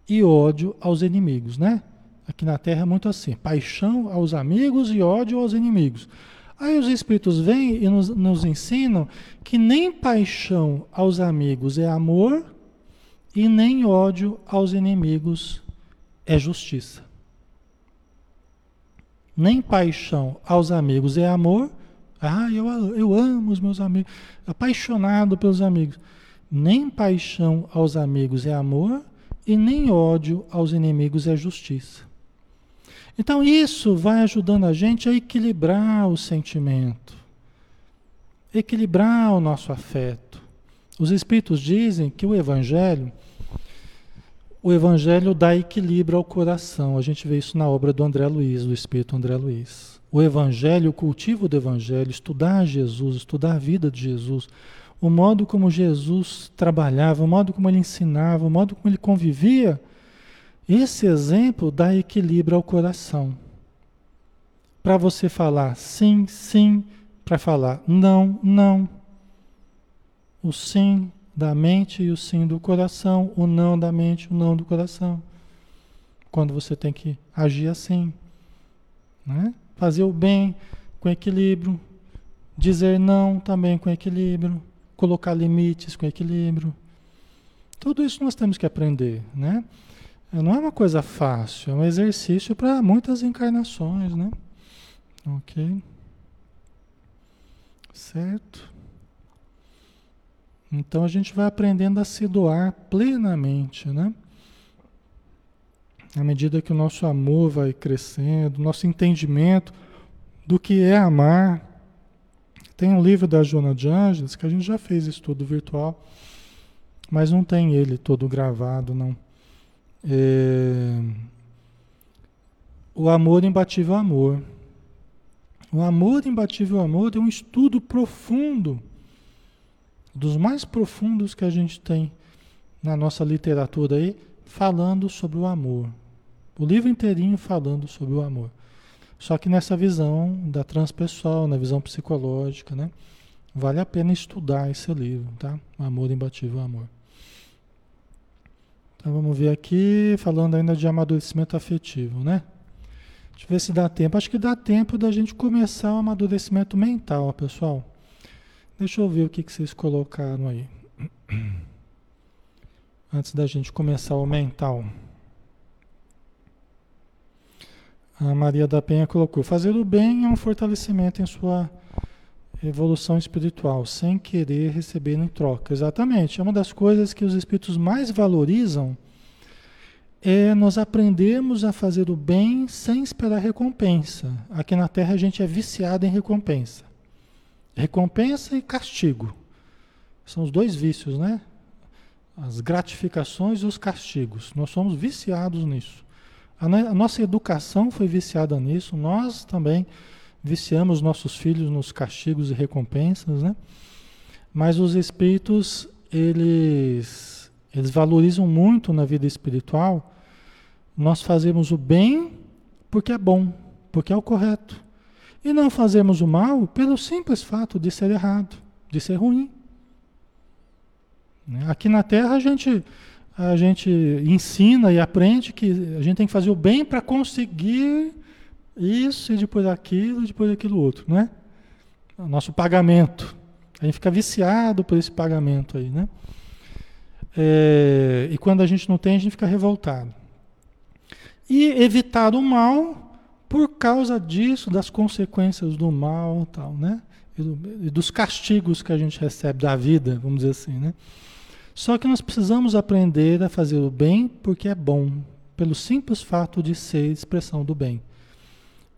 e ódio aos inimigos, né? Aqui na Terra é muito assim: paixão aos amigos e ódio aos inimigos. Aí os Espíritos vêm e nos, nos ensinam que nem paixão aos amigos é amor e nem ódio aos inimigos é justiça. Nem paixão aos amigos é amor. Ah, eu, eu amo os meus amigos, apaixonado pelos amigos. Nem paixão aos amigos é amor e nem ódio aos inimigos é justiça. Então isso vai ajudando a gente a equilibrar o sentimento, equilibrar o nosso afeto. Os espíritos dizem que o evangelho o evangelho dá equilíbrio ao coração. A gente vê isso na obra do André Luiz, do espírito André Luiz. O evangelho, o cultivo do evangelho, estudar Jesus, estudar a vida de Jesus, o modo como Jesus trabalhava, o modo como ele ensinava, o modo como ele convivia, esse exemplo dá equilíbrio ao coração. Para você falar sim, sim, para falar não, não. O sim da mente e o sim do coração, o não da mente, o não do coração. Quando você tem que agir assim, né? Fazer o bem com equilíbrio, dizer não também com equilíbrio, colocar limites com equilíbrio. Tudo isso nós temos que aprender, né? Não é uma coisa fácil, é um exercício para muitas encarnações, né? Ok? Certo? Então a gente vai aprendendo a se doar plenamente, né? À medida que o nosso amor vai crescendo, nosso entendimento do que é amar. Tem um livro da Joana de Ângeles que a gente já fez estudo virtual, mas não tem ele todo gravado, não. É... O amor imbatível amor. O amor imbatível amor é um estudo profundo, dos mais profundos que a gente tem na nossa literatura aí, falando sobre o amor. O livro inteirinho falando sobre o amor. Só que nessa visão da transpessoal, na visão psicológica, né? Vale a pena estudar esse livro, tá? Amor imbatível amor. Então vamos ver aqui, falando ainda de amadurecimento afetivo, né? Deixa eu ver se dá tempo. Acho que dá tempo da gente começar o amadurecimento mental, pessoal. Deixa eu ver o que, que vocês colocaram aí. Antes da gente começar o mental. A Maria da Penha colocou: fazer o bem é um fortalecimento em sua evolução espiritual, sem querer receber em troca. Exatamente. É uma das coisas que os espíritos mais valorizam é nós aprendermos a fazer o bem sem esperar recompensa. Aqui na Terra a gente é viciado em recompensa. Recompensa e castigo. São os dois vícios, né? As gratificações e os castigos. Nós somos viciados nisso. A, nossa educação foi viciada nisso, nós também viciamos nossos filhos nos castigos e recompensas, né? Mas os espíritos, eles, eles valorizam muito na vida espiritual nós fazemos o bem porque é bom, porque é o correto. E não fazemos o mal pelo simples fato de ser errado, de ser ruim. Né? Aqui na Terra a gente, a gente ensina e aprende que a gente tem que fazer o bem para conseguir isso e depois aquilo e depois aquilo outro, né? O nosso pagamento. A gente fica viciado por esse pagamento aí, né? É, e quando a gente não tem, a gente fica revoltado. E evitar o mal por causa disso, das consequências do mal tal, né? E, do, e dos castigos que a gente recebe da vida, vamos dizer assim, né? Só que nós precisamos aprender a fazer o bem porque é bom, pelo simples fato de ser expressão do bem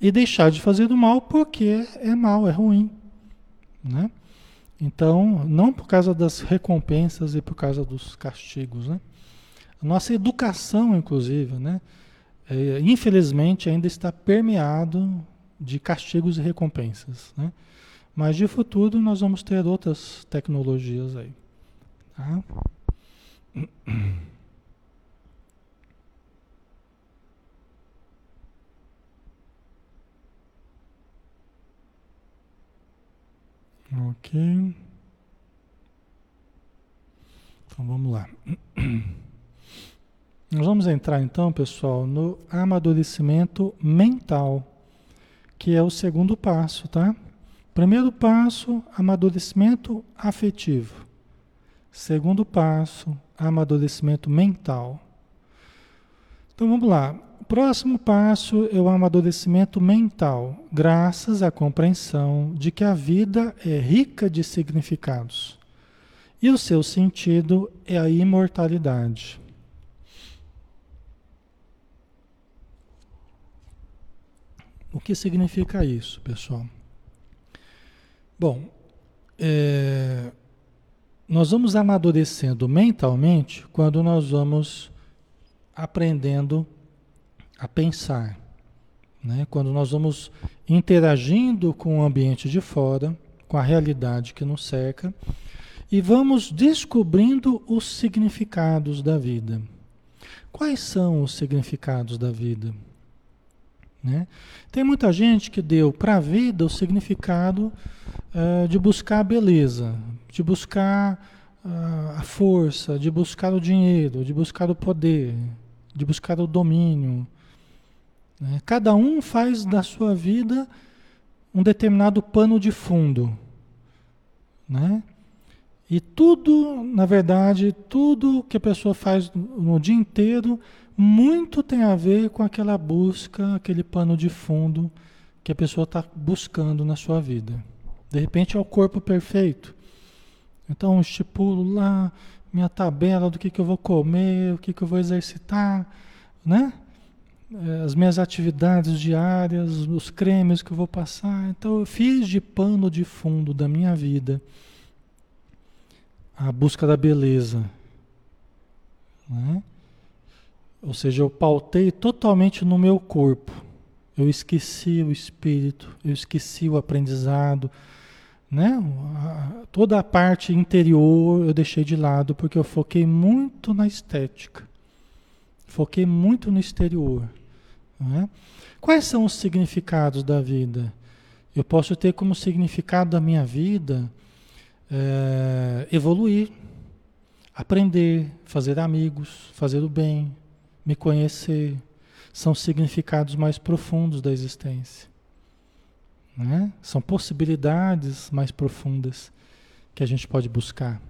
e deixar de fazer do mal porque é mal, é ruim. Né? Então, não por causa das recompensas e por causa dos castigos. Né? Nossa educação, inclusive, né? É, infelizmente ainda está permeado de castigos e recompensas. Né? Mas de futuro nós vamos ter outras tecnologias aí. Tá? Ok. Então vamos lá. Nós vamos entrar então, pessoal, no amadurecimento mental, que é o segundo passo, tá? Primeiro passo, amadurecimento afetivo. Segundo passo, amadurecimento mental. Então vamos lá. Próximo passo é o amadurecimento mental, graças à compreensão de que a vida é rica de significados e o seu sentido é a imortalidade. O que significa isso, pessoal? Bom, é, nós vamos amadurecendo mentalmente quando nós vamos aprendendo a pensar. Né? Quando nós vamos interagindo com o ambiente de fora, com a realidade que nos cerca, e vamos descobrindo os significados da vida. Quais são os significados da vida? Né? Tem muita gente que deu para a vida o significado uh, de buscar a beleza, de buscar uh, a força, de buscar o dinheiro, de buscar o poder, de buscar o domínio. Né? Cada um faz da sua vida um determinado pano de fundo. Né? E tudo, na verdade, tudo que a pessoa faz no dia inteiro, muito tem a ver com aquela busca, aquele pano de fundo que a pessoa está buscando na sua vida. De repente é o corpo perfeito. Então eu estipulo lá minha tabela do que, que eu vou comer, o que, que eu vou exercitar, né? É, as minhas atividades diárias, os cremes que eu vou passar. Então eu fiz de pano de fundo da minha vida a busca da beleza. Né? Ou seja, eu pautei totalmente no meu corpo. Eu esqueci o espírito, eu esqueci o aprendizado, né? Toda a parte interior eu deixei de lado porque eu foquei muito na estética, foquei muito no exterior. Né? Quais são os significados da vida? Eu posso ter como significado da minha vida é, evoluir, aprender, fazer amigos, fazer o bem, me conhecer. São significados mais profundos da existência. Né? São possibilidades mais profundas que a gente pode buscar.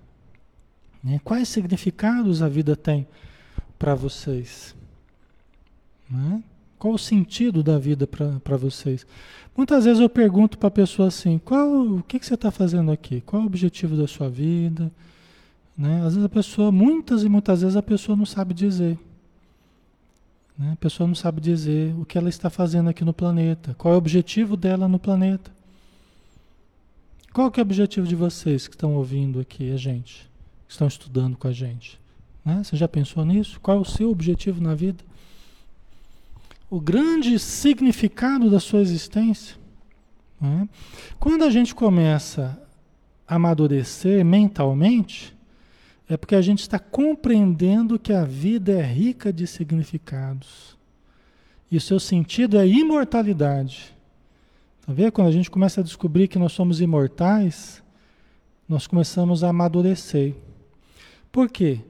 Né? Quais significados a vida tem para vocês? Né? Qual o sentido da vida para vocês? Muitas vezes eu pergunto para a pessoa assim: qual, o que, que você está fazendo aqui? Qual o objetivo da sua vida? Né? Às vezes a pessoa, muitas e muitas vezes a pessoa não sabe dizer. Né? A pessoa não sabe dizer o que ela está fazendo aqui no planeta, qual é o objetivo dela no planeta. Qual que é o objetivo de vocês que estão ouvindo aqui a gente, que estão estudando com a gente? Né? Você já pensou nisso? Qual é o seu objetivo na vida? O grande significado da sua existência. Né? Quando a gente começa a amadurecer mentalmente, é porque a gente está compreendendo que a vida é rica de significados. E o seu sentido é imortalidade. Tá vendo? Quando a gente começa a descobrir que nós somos imortais, nós começamos a amadurecer. Por quê?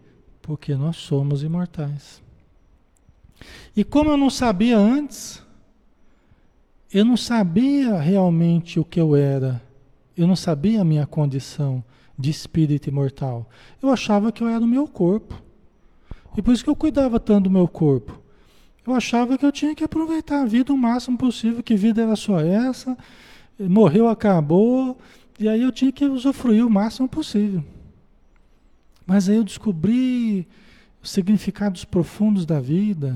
Porque nós somos imortais. E como eu não sabia antes, eu não sabia realmente o que eu era, eu não sabia a minha condição de espírito imortal. Eu achava que eu era o meu corpo. E por isso que eu cuidava tanto do meu corpo. Eu achava que eu tinha que aproveitar a vida o máximo possível, que vida era só essa, morreu, acabou, e aí eu tinha que usufruir o máximo possível. Mas aí eu descobri os significados profundos da vida,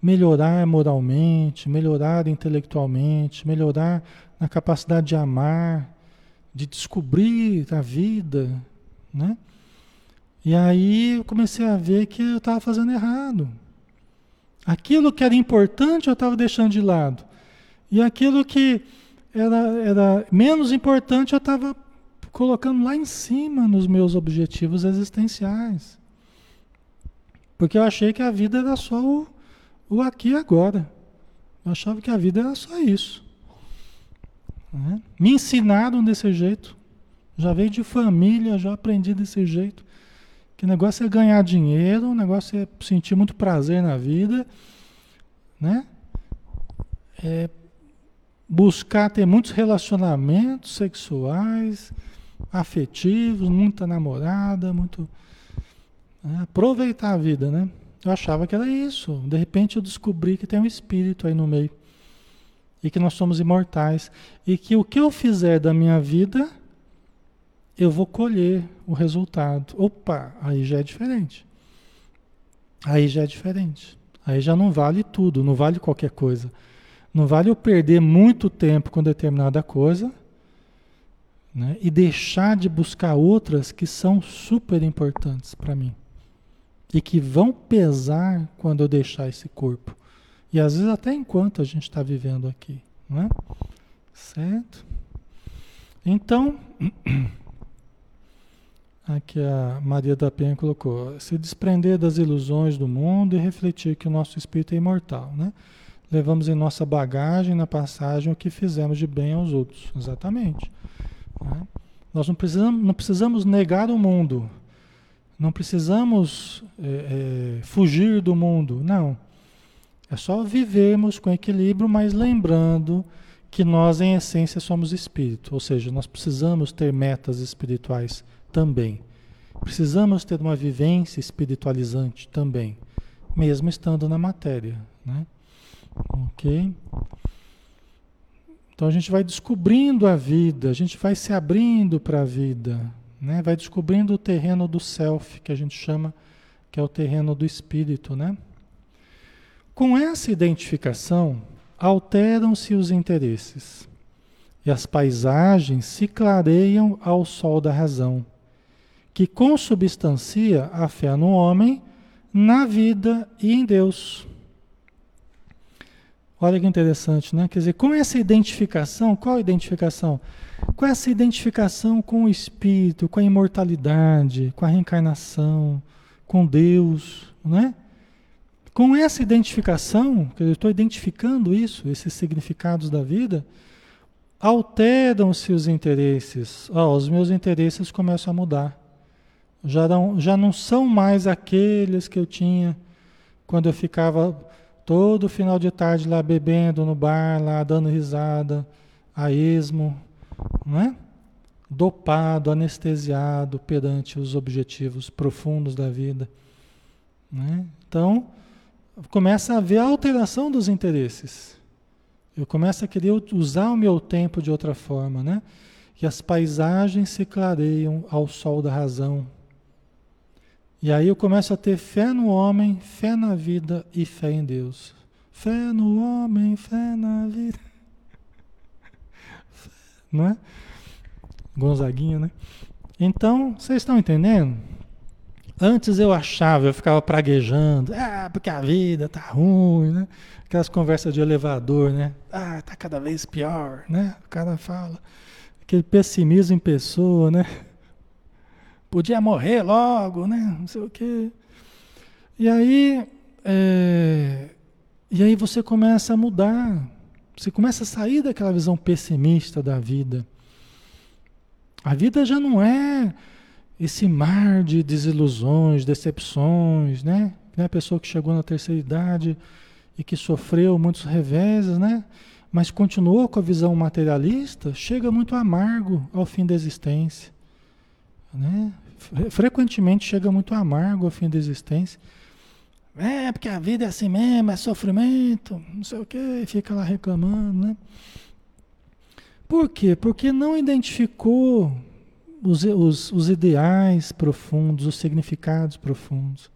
melhorar moralmente, melhorar intelectualmente, melhorar na capacidade de amar, de descobrir a vida, né? E aí eu comecei a ver que eu estava fazendo errado. Aquilo que era importante eu estava deixando de lado. E aquilo que era, era menos importante, eu estava colocando lá em cima nos meus objetivos existenciais. Porque eu achei que a vida era só o, o aqui e agora. Eu achava que a vida era só isso. Né? Me ensinaram desse jeito. Já veio de família, já aprendi desse jeito. Que o negócio é ganhar dinheiro, o negócio é sentir muito prazer na vida, né? É buscar ter muitos relacionamentos sexuais, afetivos, muita namorada, muito? Aproveitar a vida, né? Eu achava que era isso. De repente eu descobri que tem um espírito aí no meio e que nós somos imortais e que o que eu fizer da minha vida eu vou colher o resultado. Opa, aí já é diferente. Aí já é diferente. Aí já não vale tudo, não vale qualquer coisa. Não vale eu perder muito tempo com determinada coisa né, e deixar de buscar outras que são super importantes para mim e que vão pesar quando eu deixar esse corpo. E às vezes até enquanto a gente está vivendo aqui, não é? Certo? Então, aqui a Maria da Penha colocou, se desprender das ilusões do mundo e refletir que o nosso espírito é imortal, né? Levamos em nossa bagagem na passagem o que fizemos de bem aos outros, exatamente. Né? Nós não precisamos, não precisamos negar o mundo, não precisamos é, é, fugir do mundo, não. É só vivermos com equilíbrio, mas lembrando que nós, em essência, somos espírito. Ou seja, nós precisamos ter metas espirituais também. Precisamos ter uma vivência espiritualizante também, mesmo estando na matéria. Né? Ok? Então a gente vai descobrindo a vida, a gente vai se abrindo para a vida, né? vai descobrindo o terreno do self, que a gente chama, que é o terreno do espírito. Né? Com essa identificação, alteram-se os interesses e as paisagens se clareiam ao sol da razão, que consubstancia a fé no homem, na vida e em Deus. Olha que interessante, né? Quer dizer, com essa identificação, qual a identificação? Com essa identificação com o espírito, com a imortalidade, com a reencarnação, com Deus, né? Com essa identificação, que eu estou identificando isso, esses significados da vida, alteram-se os interesses. Oh, os meus interesses começam a mudar. Já não, já não são mais aqueles que eu tinha quando eu ficava todo final de tarde lá bebendo no bar, lá dando risada, a esmo, não é? Dopado, anestesiado perante os objetivos profundos da vida. Né? Então, começa a haver alteração dos interesses. Eu começo a querer usar o meu tempo de outra forma, né? Que as paisagens se clareiam ao sol da razão. E aí eu começo a ter fé no homem, fé na vida e fé em Deus. Fé no homem, fé na vida. Não é? Gonzaguinha, né? Então, vocês estão entendendo? Antes eu achava, eu ficava praguejando, ah, porque a vida tá ruim, né? Aquelas conversas de elevador, né? Ah, tá cada vez pior, né? O cara fala. Aquele pessimismo em pessoa, né? Podia morrer logo, né? Não sei o quê. E aí, é... e aí você começa a mudar. Você começa a sair daquela visão pessimista da vida. A vida já não é esse mar de desilusões, decepções, né? A pessoa que chegou na terceira idade e que sofreu muitos reveses, né? Mas continuou com a visão materialista, chega muito amargo ao fim da existência, né? Frequentemente chega muito amargo ao fim da existência. É, porque a vida é assim mesmo, é sofrimento, não sei o que, fica lá reclamando, né? Por quê? Porque não identificou os, os, os ideais profundos, os significados profundos.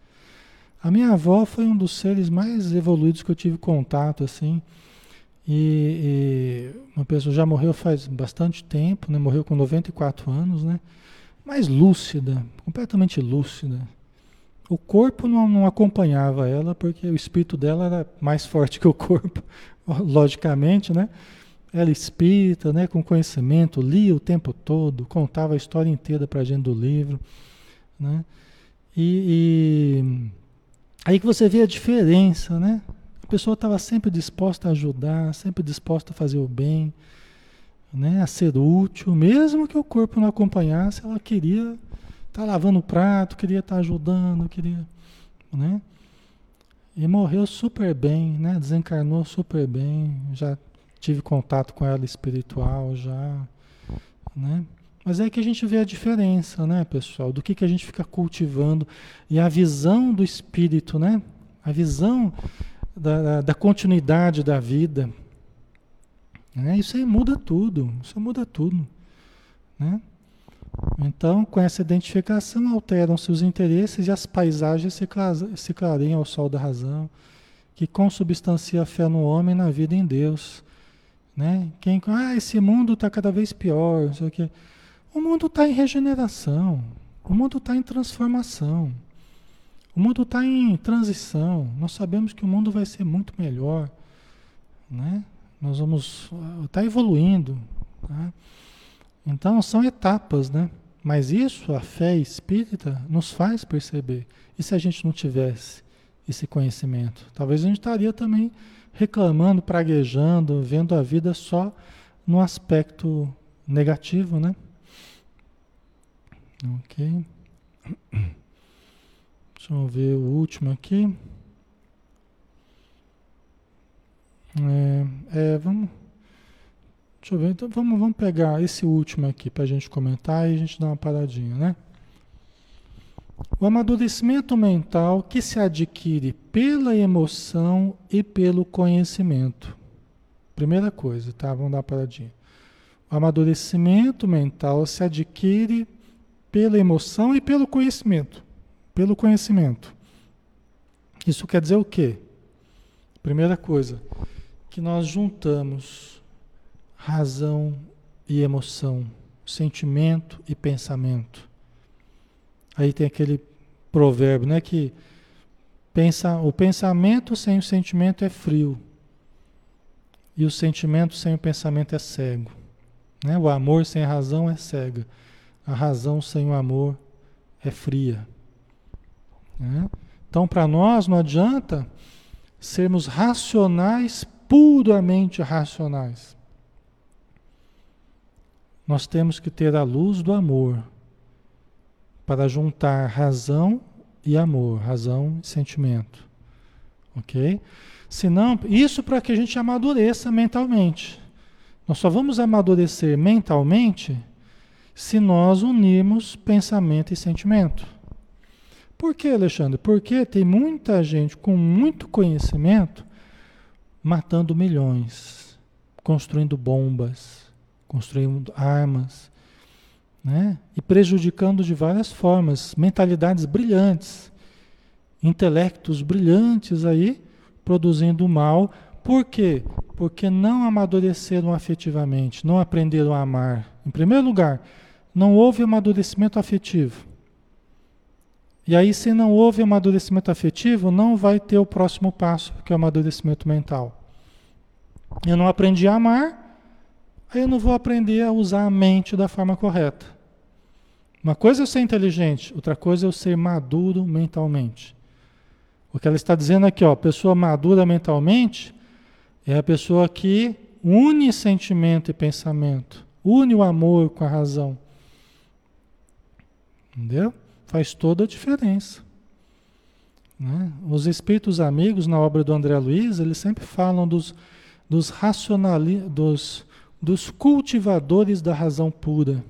A minha avó foi um dos seres mais evoluídos que eu tive contato, assim. E, e, uma pessoa já morreu faz bastante tempo, né? Morreu com 94 anos, né? Mas lúcida, completamente lúcida. O corpo não, não acompanhava ela porque o espírito dela era mais forte que o corpo, logicamente, né? Ela espírita, né, com conhecimento, lia o tempo todo, contava a história inteira para a gente do livro. Né? E, e aí que você vê a diferença, né? A pessoa estava sempre disposta a ajudar, sempre disposta a fazer o bem, né? a ser útil, mesmo que o corpo não acompanhasse, ela queria tá lavando o prato, queria estar tá ajudando, queria. Né? E morreu super bem, né? Desencarnou super bem. Já tive contato com ela espiritual, já, né? Mas é que a gente vê a diferença, né, pessoal? Do que, que a gente fica cultivando e a visão do espírito, né? A visão da, da, da continuidade da vida. Né? Isso aí muda tudo. Isso muda tudo, né? Então, com essa identificação, alteram-se os interesses e as paisagens se, clareiam ao sol da razão, que consubstancia a fé no homem e na vida em Deus. Né? Quem, ah, esse mundo está cada vez pior, não sei o quê. O mundo está em regeneração, o mundo está em transformação, o mundo está em transição. Nós sabemos que o mundo vai ser muito melhor. Né? Nós vamos. Está evoluindo. Tá? Então são etapas, né? Mas isso, a fé espírita, nos faz perceber. E se a gente não tivesse esse conhecimento? Talvez a gente estaria também reclamando, praguejando, vendo a vida só no aspecto negativo, né? Ok. Deixa eu ver o último aqui. É, é vamos. Deixa eu ver, então vamos, vamos pegar esse último aqui para a gente comentar e a gente dá uma paradinha, né? O amadurecimento mental que se adquire pela emoção e pelo conhecimento. Primeira coisa, tá? Vamos dar uma paradinha. O amadurecimento mental se adquire pela emoção e pelo conhecimento. Pelo conhecimento. Isso quer dizer o quê? Primeira coisa, que nós juntamos razão e emoção, sentimento e pensamento. Aí tem aquele provérbio, né, que pensa, o pensamento sem o sentimento é frio. E o sentimento sem o pensamento é cego. Né? O amor sem a razão é cega. A razão sem o amor é fria. Né? Então, para nós, não adianta sermos racionais, puramente racionais. Nós temos que ter a luz do amor para juntar razão e amor, razão e sentimento. Ok? Senão, isso para que a gente amadureça mentalmente. Nós só vamos amadurecer mentalmente se nós unirmos pensamento e sentimento. Por que, Alexandre? Porque tem muita gente com muito conhecimento matando milhões, construindo bombas, construindo armas, né? e prejudicando de várias formas, mentalidades brilhantes, intelectos brilhantes aí, produzindo mal. Por quê? Porque não amadureceram afetivamente, não aprenderam a amar. Em primeiro lugar, não houve amadurecimento afetivo. E aí, se não houve amadurecimento afetivo, não vai ter o próximo passo, que é o amadurecimento mental. Eu não aprendi a amar, aí eu não vou aprender a usar a mente da forma correta. Uma coisa é eu ser inteligente, outra coisa é eu ser maduro mentalmente. O que ela está dizendo aqui, ó, pessoa madura mentalmente é a pessoa que une sentimento e pensamento, une o amor com a razão. Entendeu? Faz toda a diferença. Né? Os espíritos amigos, na obra do André Luiz, eles sempre falam dos, dos racionalistas, dos dos cultivadores da razão pura.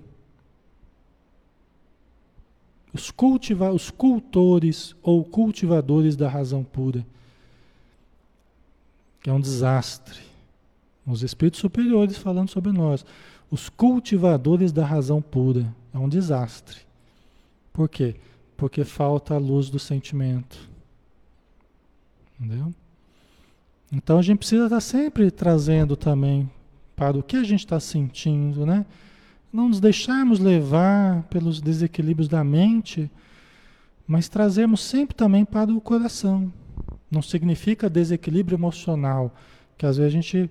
Os, cultiva os cultores ou cultivadores da razão pura. Que é um desastre. Os espíritos superiores falando sobre nós. Os cultivadores da razão pura. É um desastre. Por quê? Porque falta a luz do sentimento. Entendeu? Então a gente precisa estar sempre trazendo também para o que a gente está sentindo, né? Não nos deixarmos levar pelos desequilíbrios da mente, mas trazermos sempre também para o coração. Não significa desequilíbrio emocional, que às vezes a gente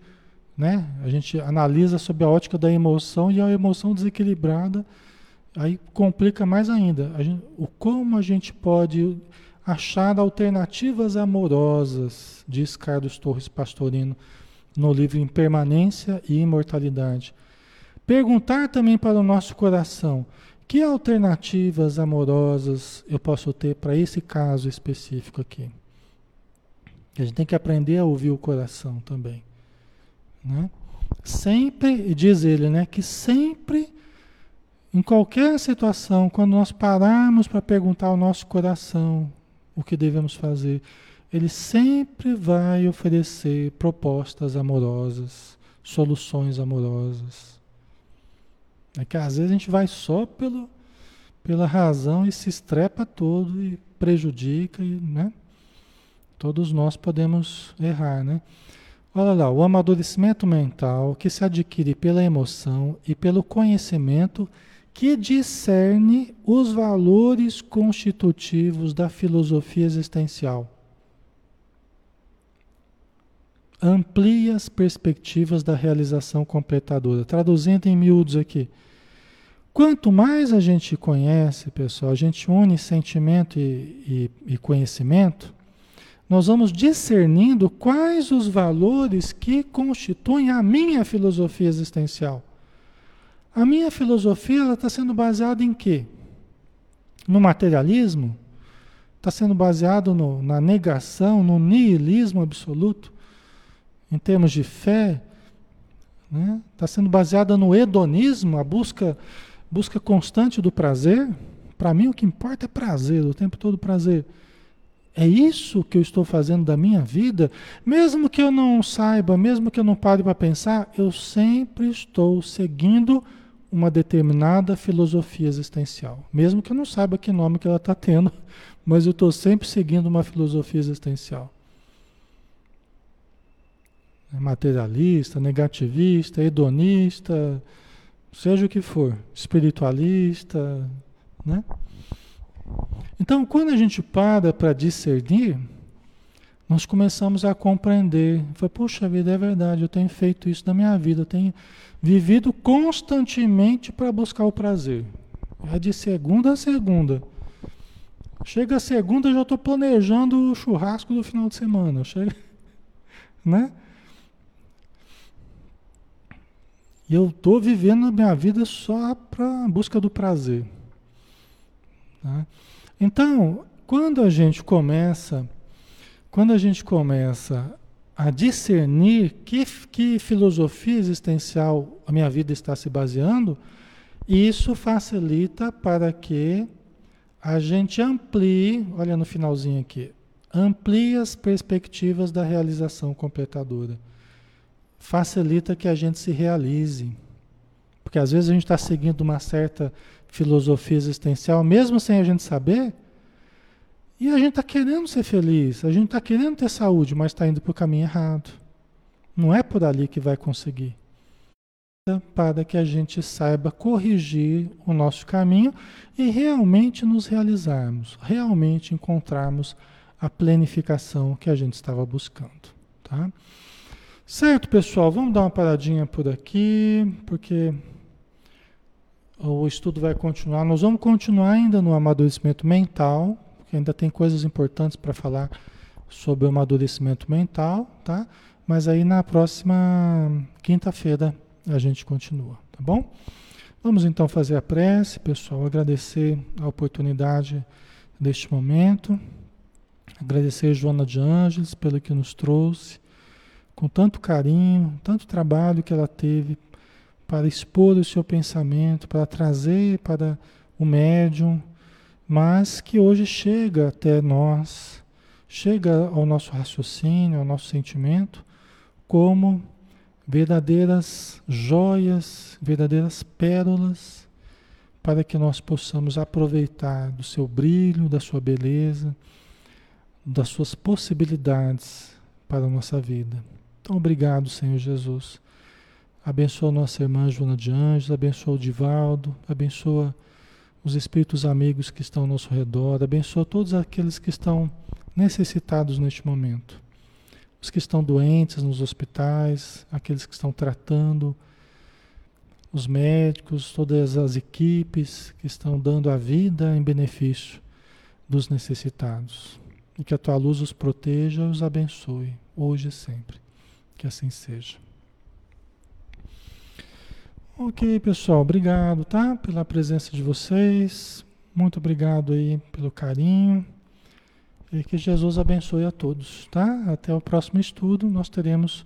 né? A gente analisa sob a ótica da emoção e a emoção desequilibrada aí complica mais ainda. Gente, o como a gente pode achar alternativas amorosas, diz Carlos Torres Pastorino no livro Impermanência e Imortalidade. Perguntar também para o nosso coração: que alternativas amorosas eu posso ter para esse caso específico aqui? A gente tem que aprender a ouvir o coração também. Né? Sempre, diz ele, né, que sempre, em qualquer situação, quando nós pararmos para perguntar ao nosso coração o que devemos fazer, ele sempre vai oferecer propostas amorosas, soluções amorosas. É que às vezes a gente vai só pelo, pela razão e se estrepa todo e prejudica, e, né? Todos nós podemos errar, né? Olha lá, o amadurecimento mental que se adquire pela emoção e pelo conhecimento que discerne os valores constitutivos da filosofia existencial. Amplia as perspectivas da realização completadora. Traduzindo em miúdos aqui. Quanto mais a gente conhece, pessoal, a gente une sentimento e, e, e conhecimento, nós vamos discernindo quais os valores que constituem a minha filosofia existencial. A minha filosofia está sendo baseada em quê? No materialismo? Está sendo baseado no, na negação, no niilismo absoluto? Em termos de fé? Está né? Tá sendo baseada no hedonismo, a busca, busca constante do prazer? Para mim o que importa é prazer, o tempo todo prazer. É isso que eu estou fazendo da minha vida? Mesmo que eu não saiba, mesmo que eu não pare para pensar, eu sempre estou seguindo uma determinada filosofia existencial. Mesmo que eu não saiba que nome que ela está tendo, mas eu estou sempre seguindo uma filosofia existencial. É materialista, negativista, hedonista, seja o que for, espiritualista, né? Então, quando a gente para para discernir, nós começamos a compreender. Foi, puxa vida, é verdade, eu tenho feito isso na minha vida, eu tenho vivido constantemente para buscar o prazer. É de segunda a segunda. Chega a segunda, eu já estou planejando o churrasco do final de semana. Chega, né? E eu estou vivendo a minha vida só para busca do prazer. Tá? Então, quando a gente começa, quando a gente começa a discernir que, que filosofia existencial a minha vida está se baseando, isso facilita para que a gente amplie, olha no finalzinho aqui, amplie as perspectivas da realização completadora. Facilita que a gente se realize. Porque às vezes a gente está seguindo uma certa filosofia existencial, mesmo sem a gente saber, e a gente está querendo ser feliz, a gente está querendo ter saúde, mas está indo para o caminho errado. Não é por ali que vai conseguir. Para que a gente saiba corrigir o nosso caminho e realmente nos realizarmos, realmente encontrarmos a plenificação que a gente estava buscando. Tá? Certo, pessoal, vamos dar uma paradinha por aqui, porque o estudo vai continuar. Nós vamos continuar ainda no amadurecimento mental, porque ainda tem coisas importantes para falar sobre o amadurecimento mental, tá? Mas aí na próxima quinta-feira a gente continua, tá bom? Vamos então fazer a prece, pessoal, agradecer a oportunidade deste momento, agradecer a Joana de Ângeles pelo que nos trouxe, com tanto carinho, tanto trabalho que ela teve para expor o seu pensamento, para trazer para o médium, mas que hoje chega até nós, chega ao nosso raciocínio, ao nosso sentimento, como verdadeiras joias, verdadeiras pérolas, para que nós possamos aproveitar do seu brilho, da sua beleza, das suas possibilidades para a nossa vida. Então, obrigado, Senhor Jesus Abençoa nossa irmã Joana de Anjos, abençoa o Divaldo, abençoa os espíritos amigos que estão ao nosso redor, abençoa todos aqueles que estão necessitados neste momento. os que estão doentes nos hospitais, aqueles que estão tratando, os médicos, todas as equipes que estão dando a vida em benefício dos necessitados. E que a tua luz os proteja e os abençoe, hoje e sempre. Que assim seja. Ok, pessoal, obrigado, tá? Pela presença de vocês. Muito obrigado aí pelo carinho. E que Jesus abençoe a todos, tá? Até o próximo estudo. Nós teremos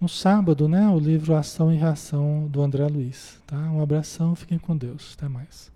no sábado, né, o livro Ação e Reação do André Luiz, tá? Um abração, fiquem com Deus. Até mais.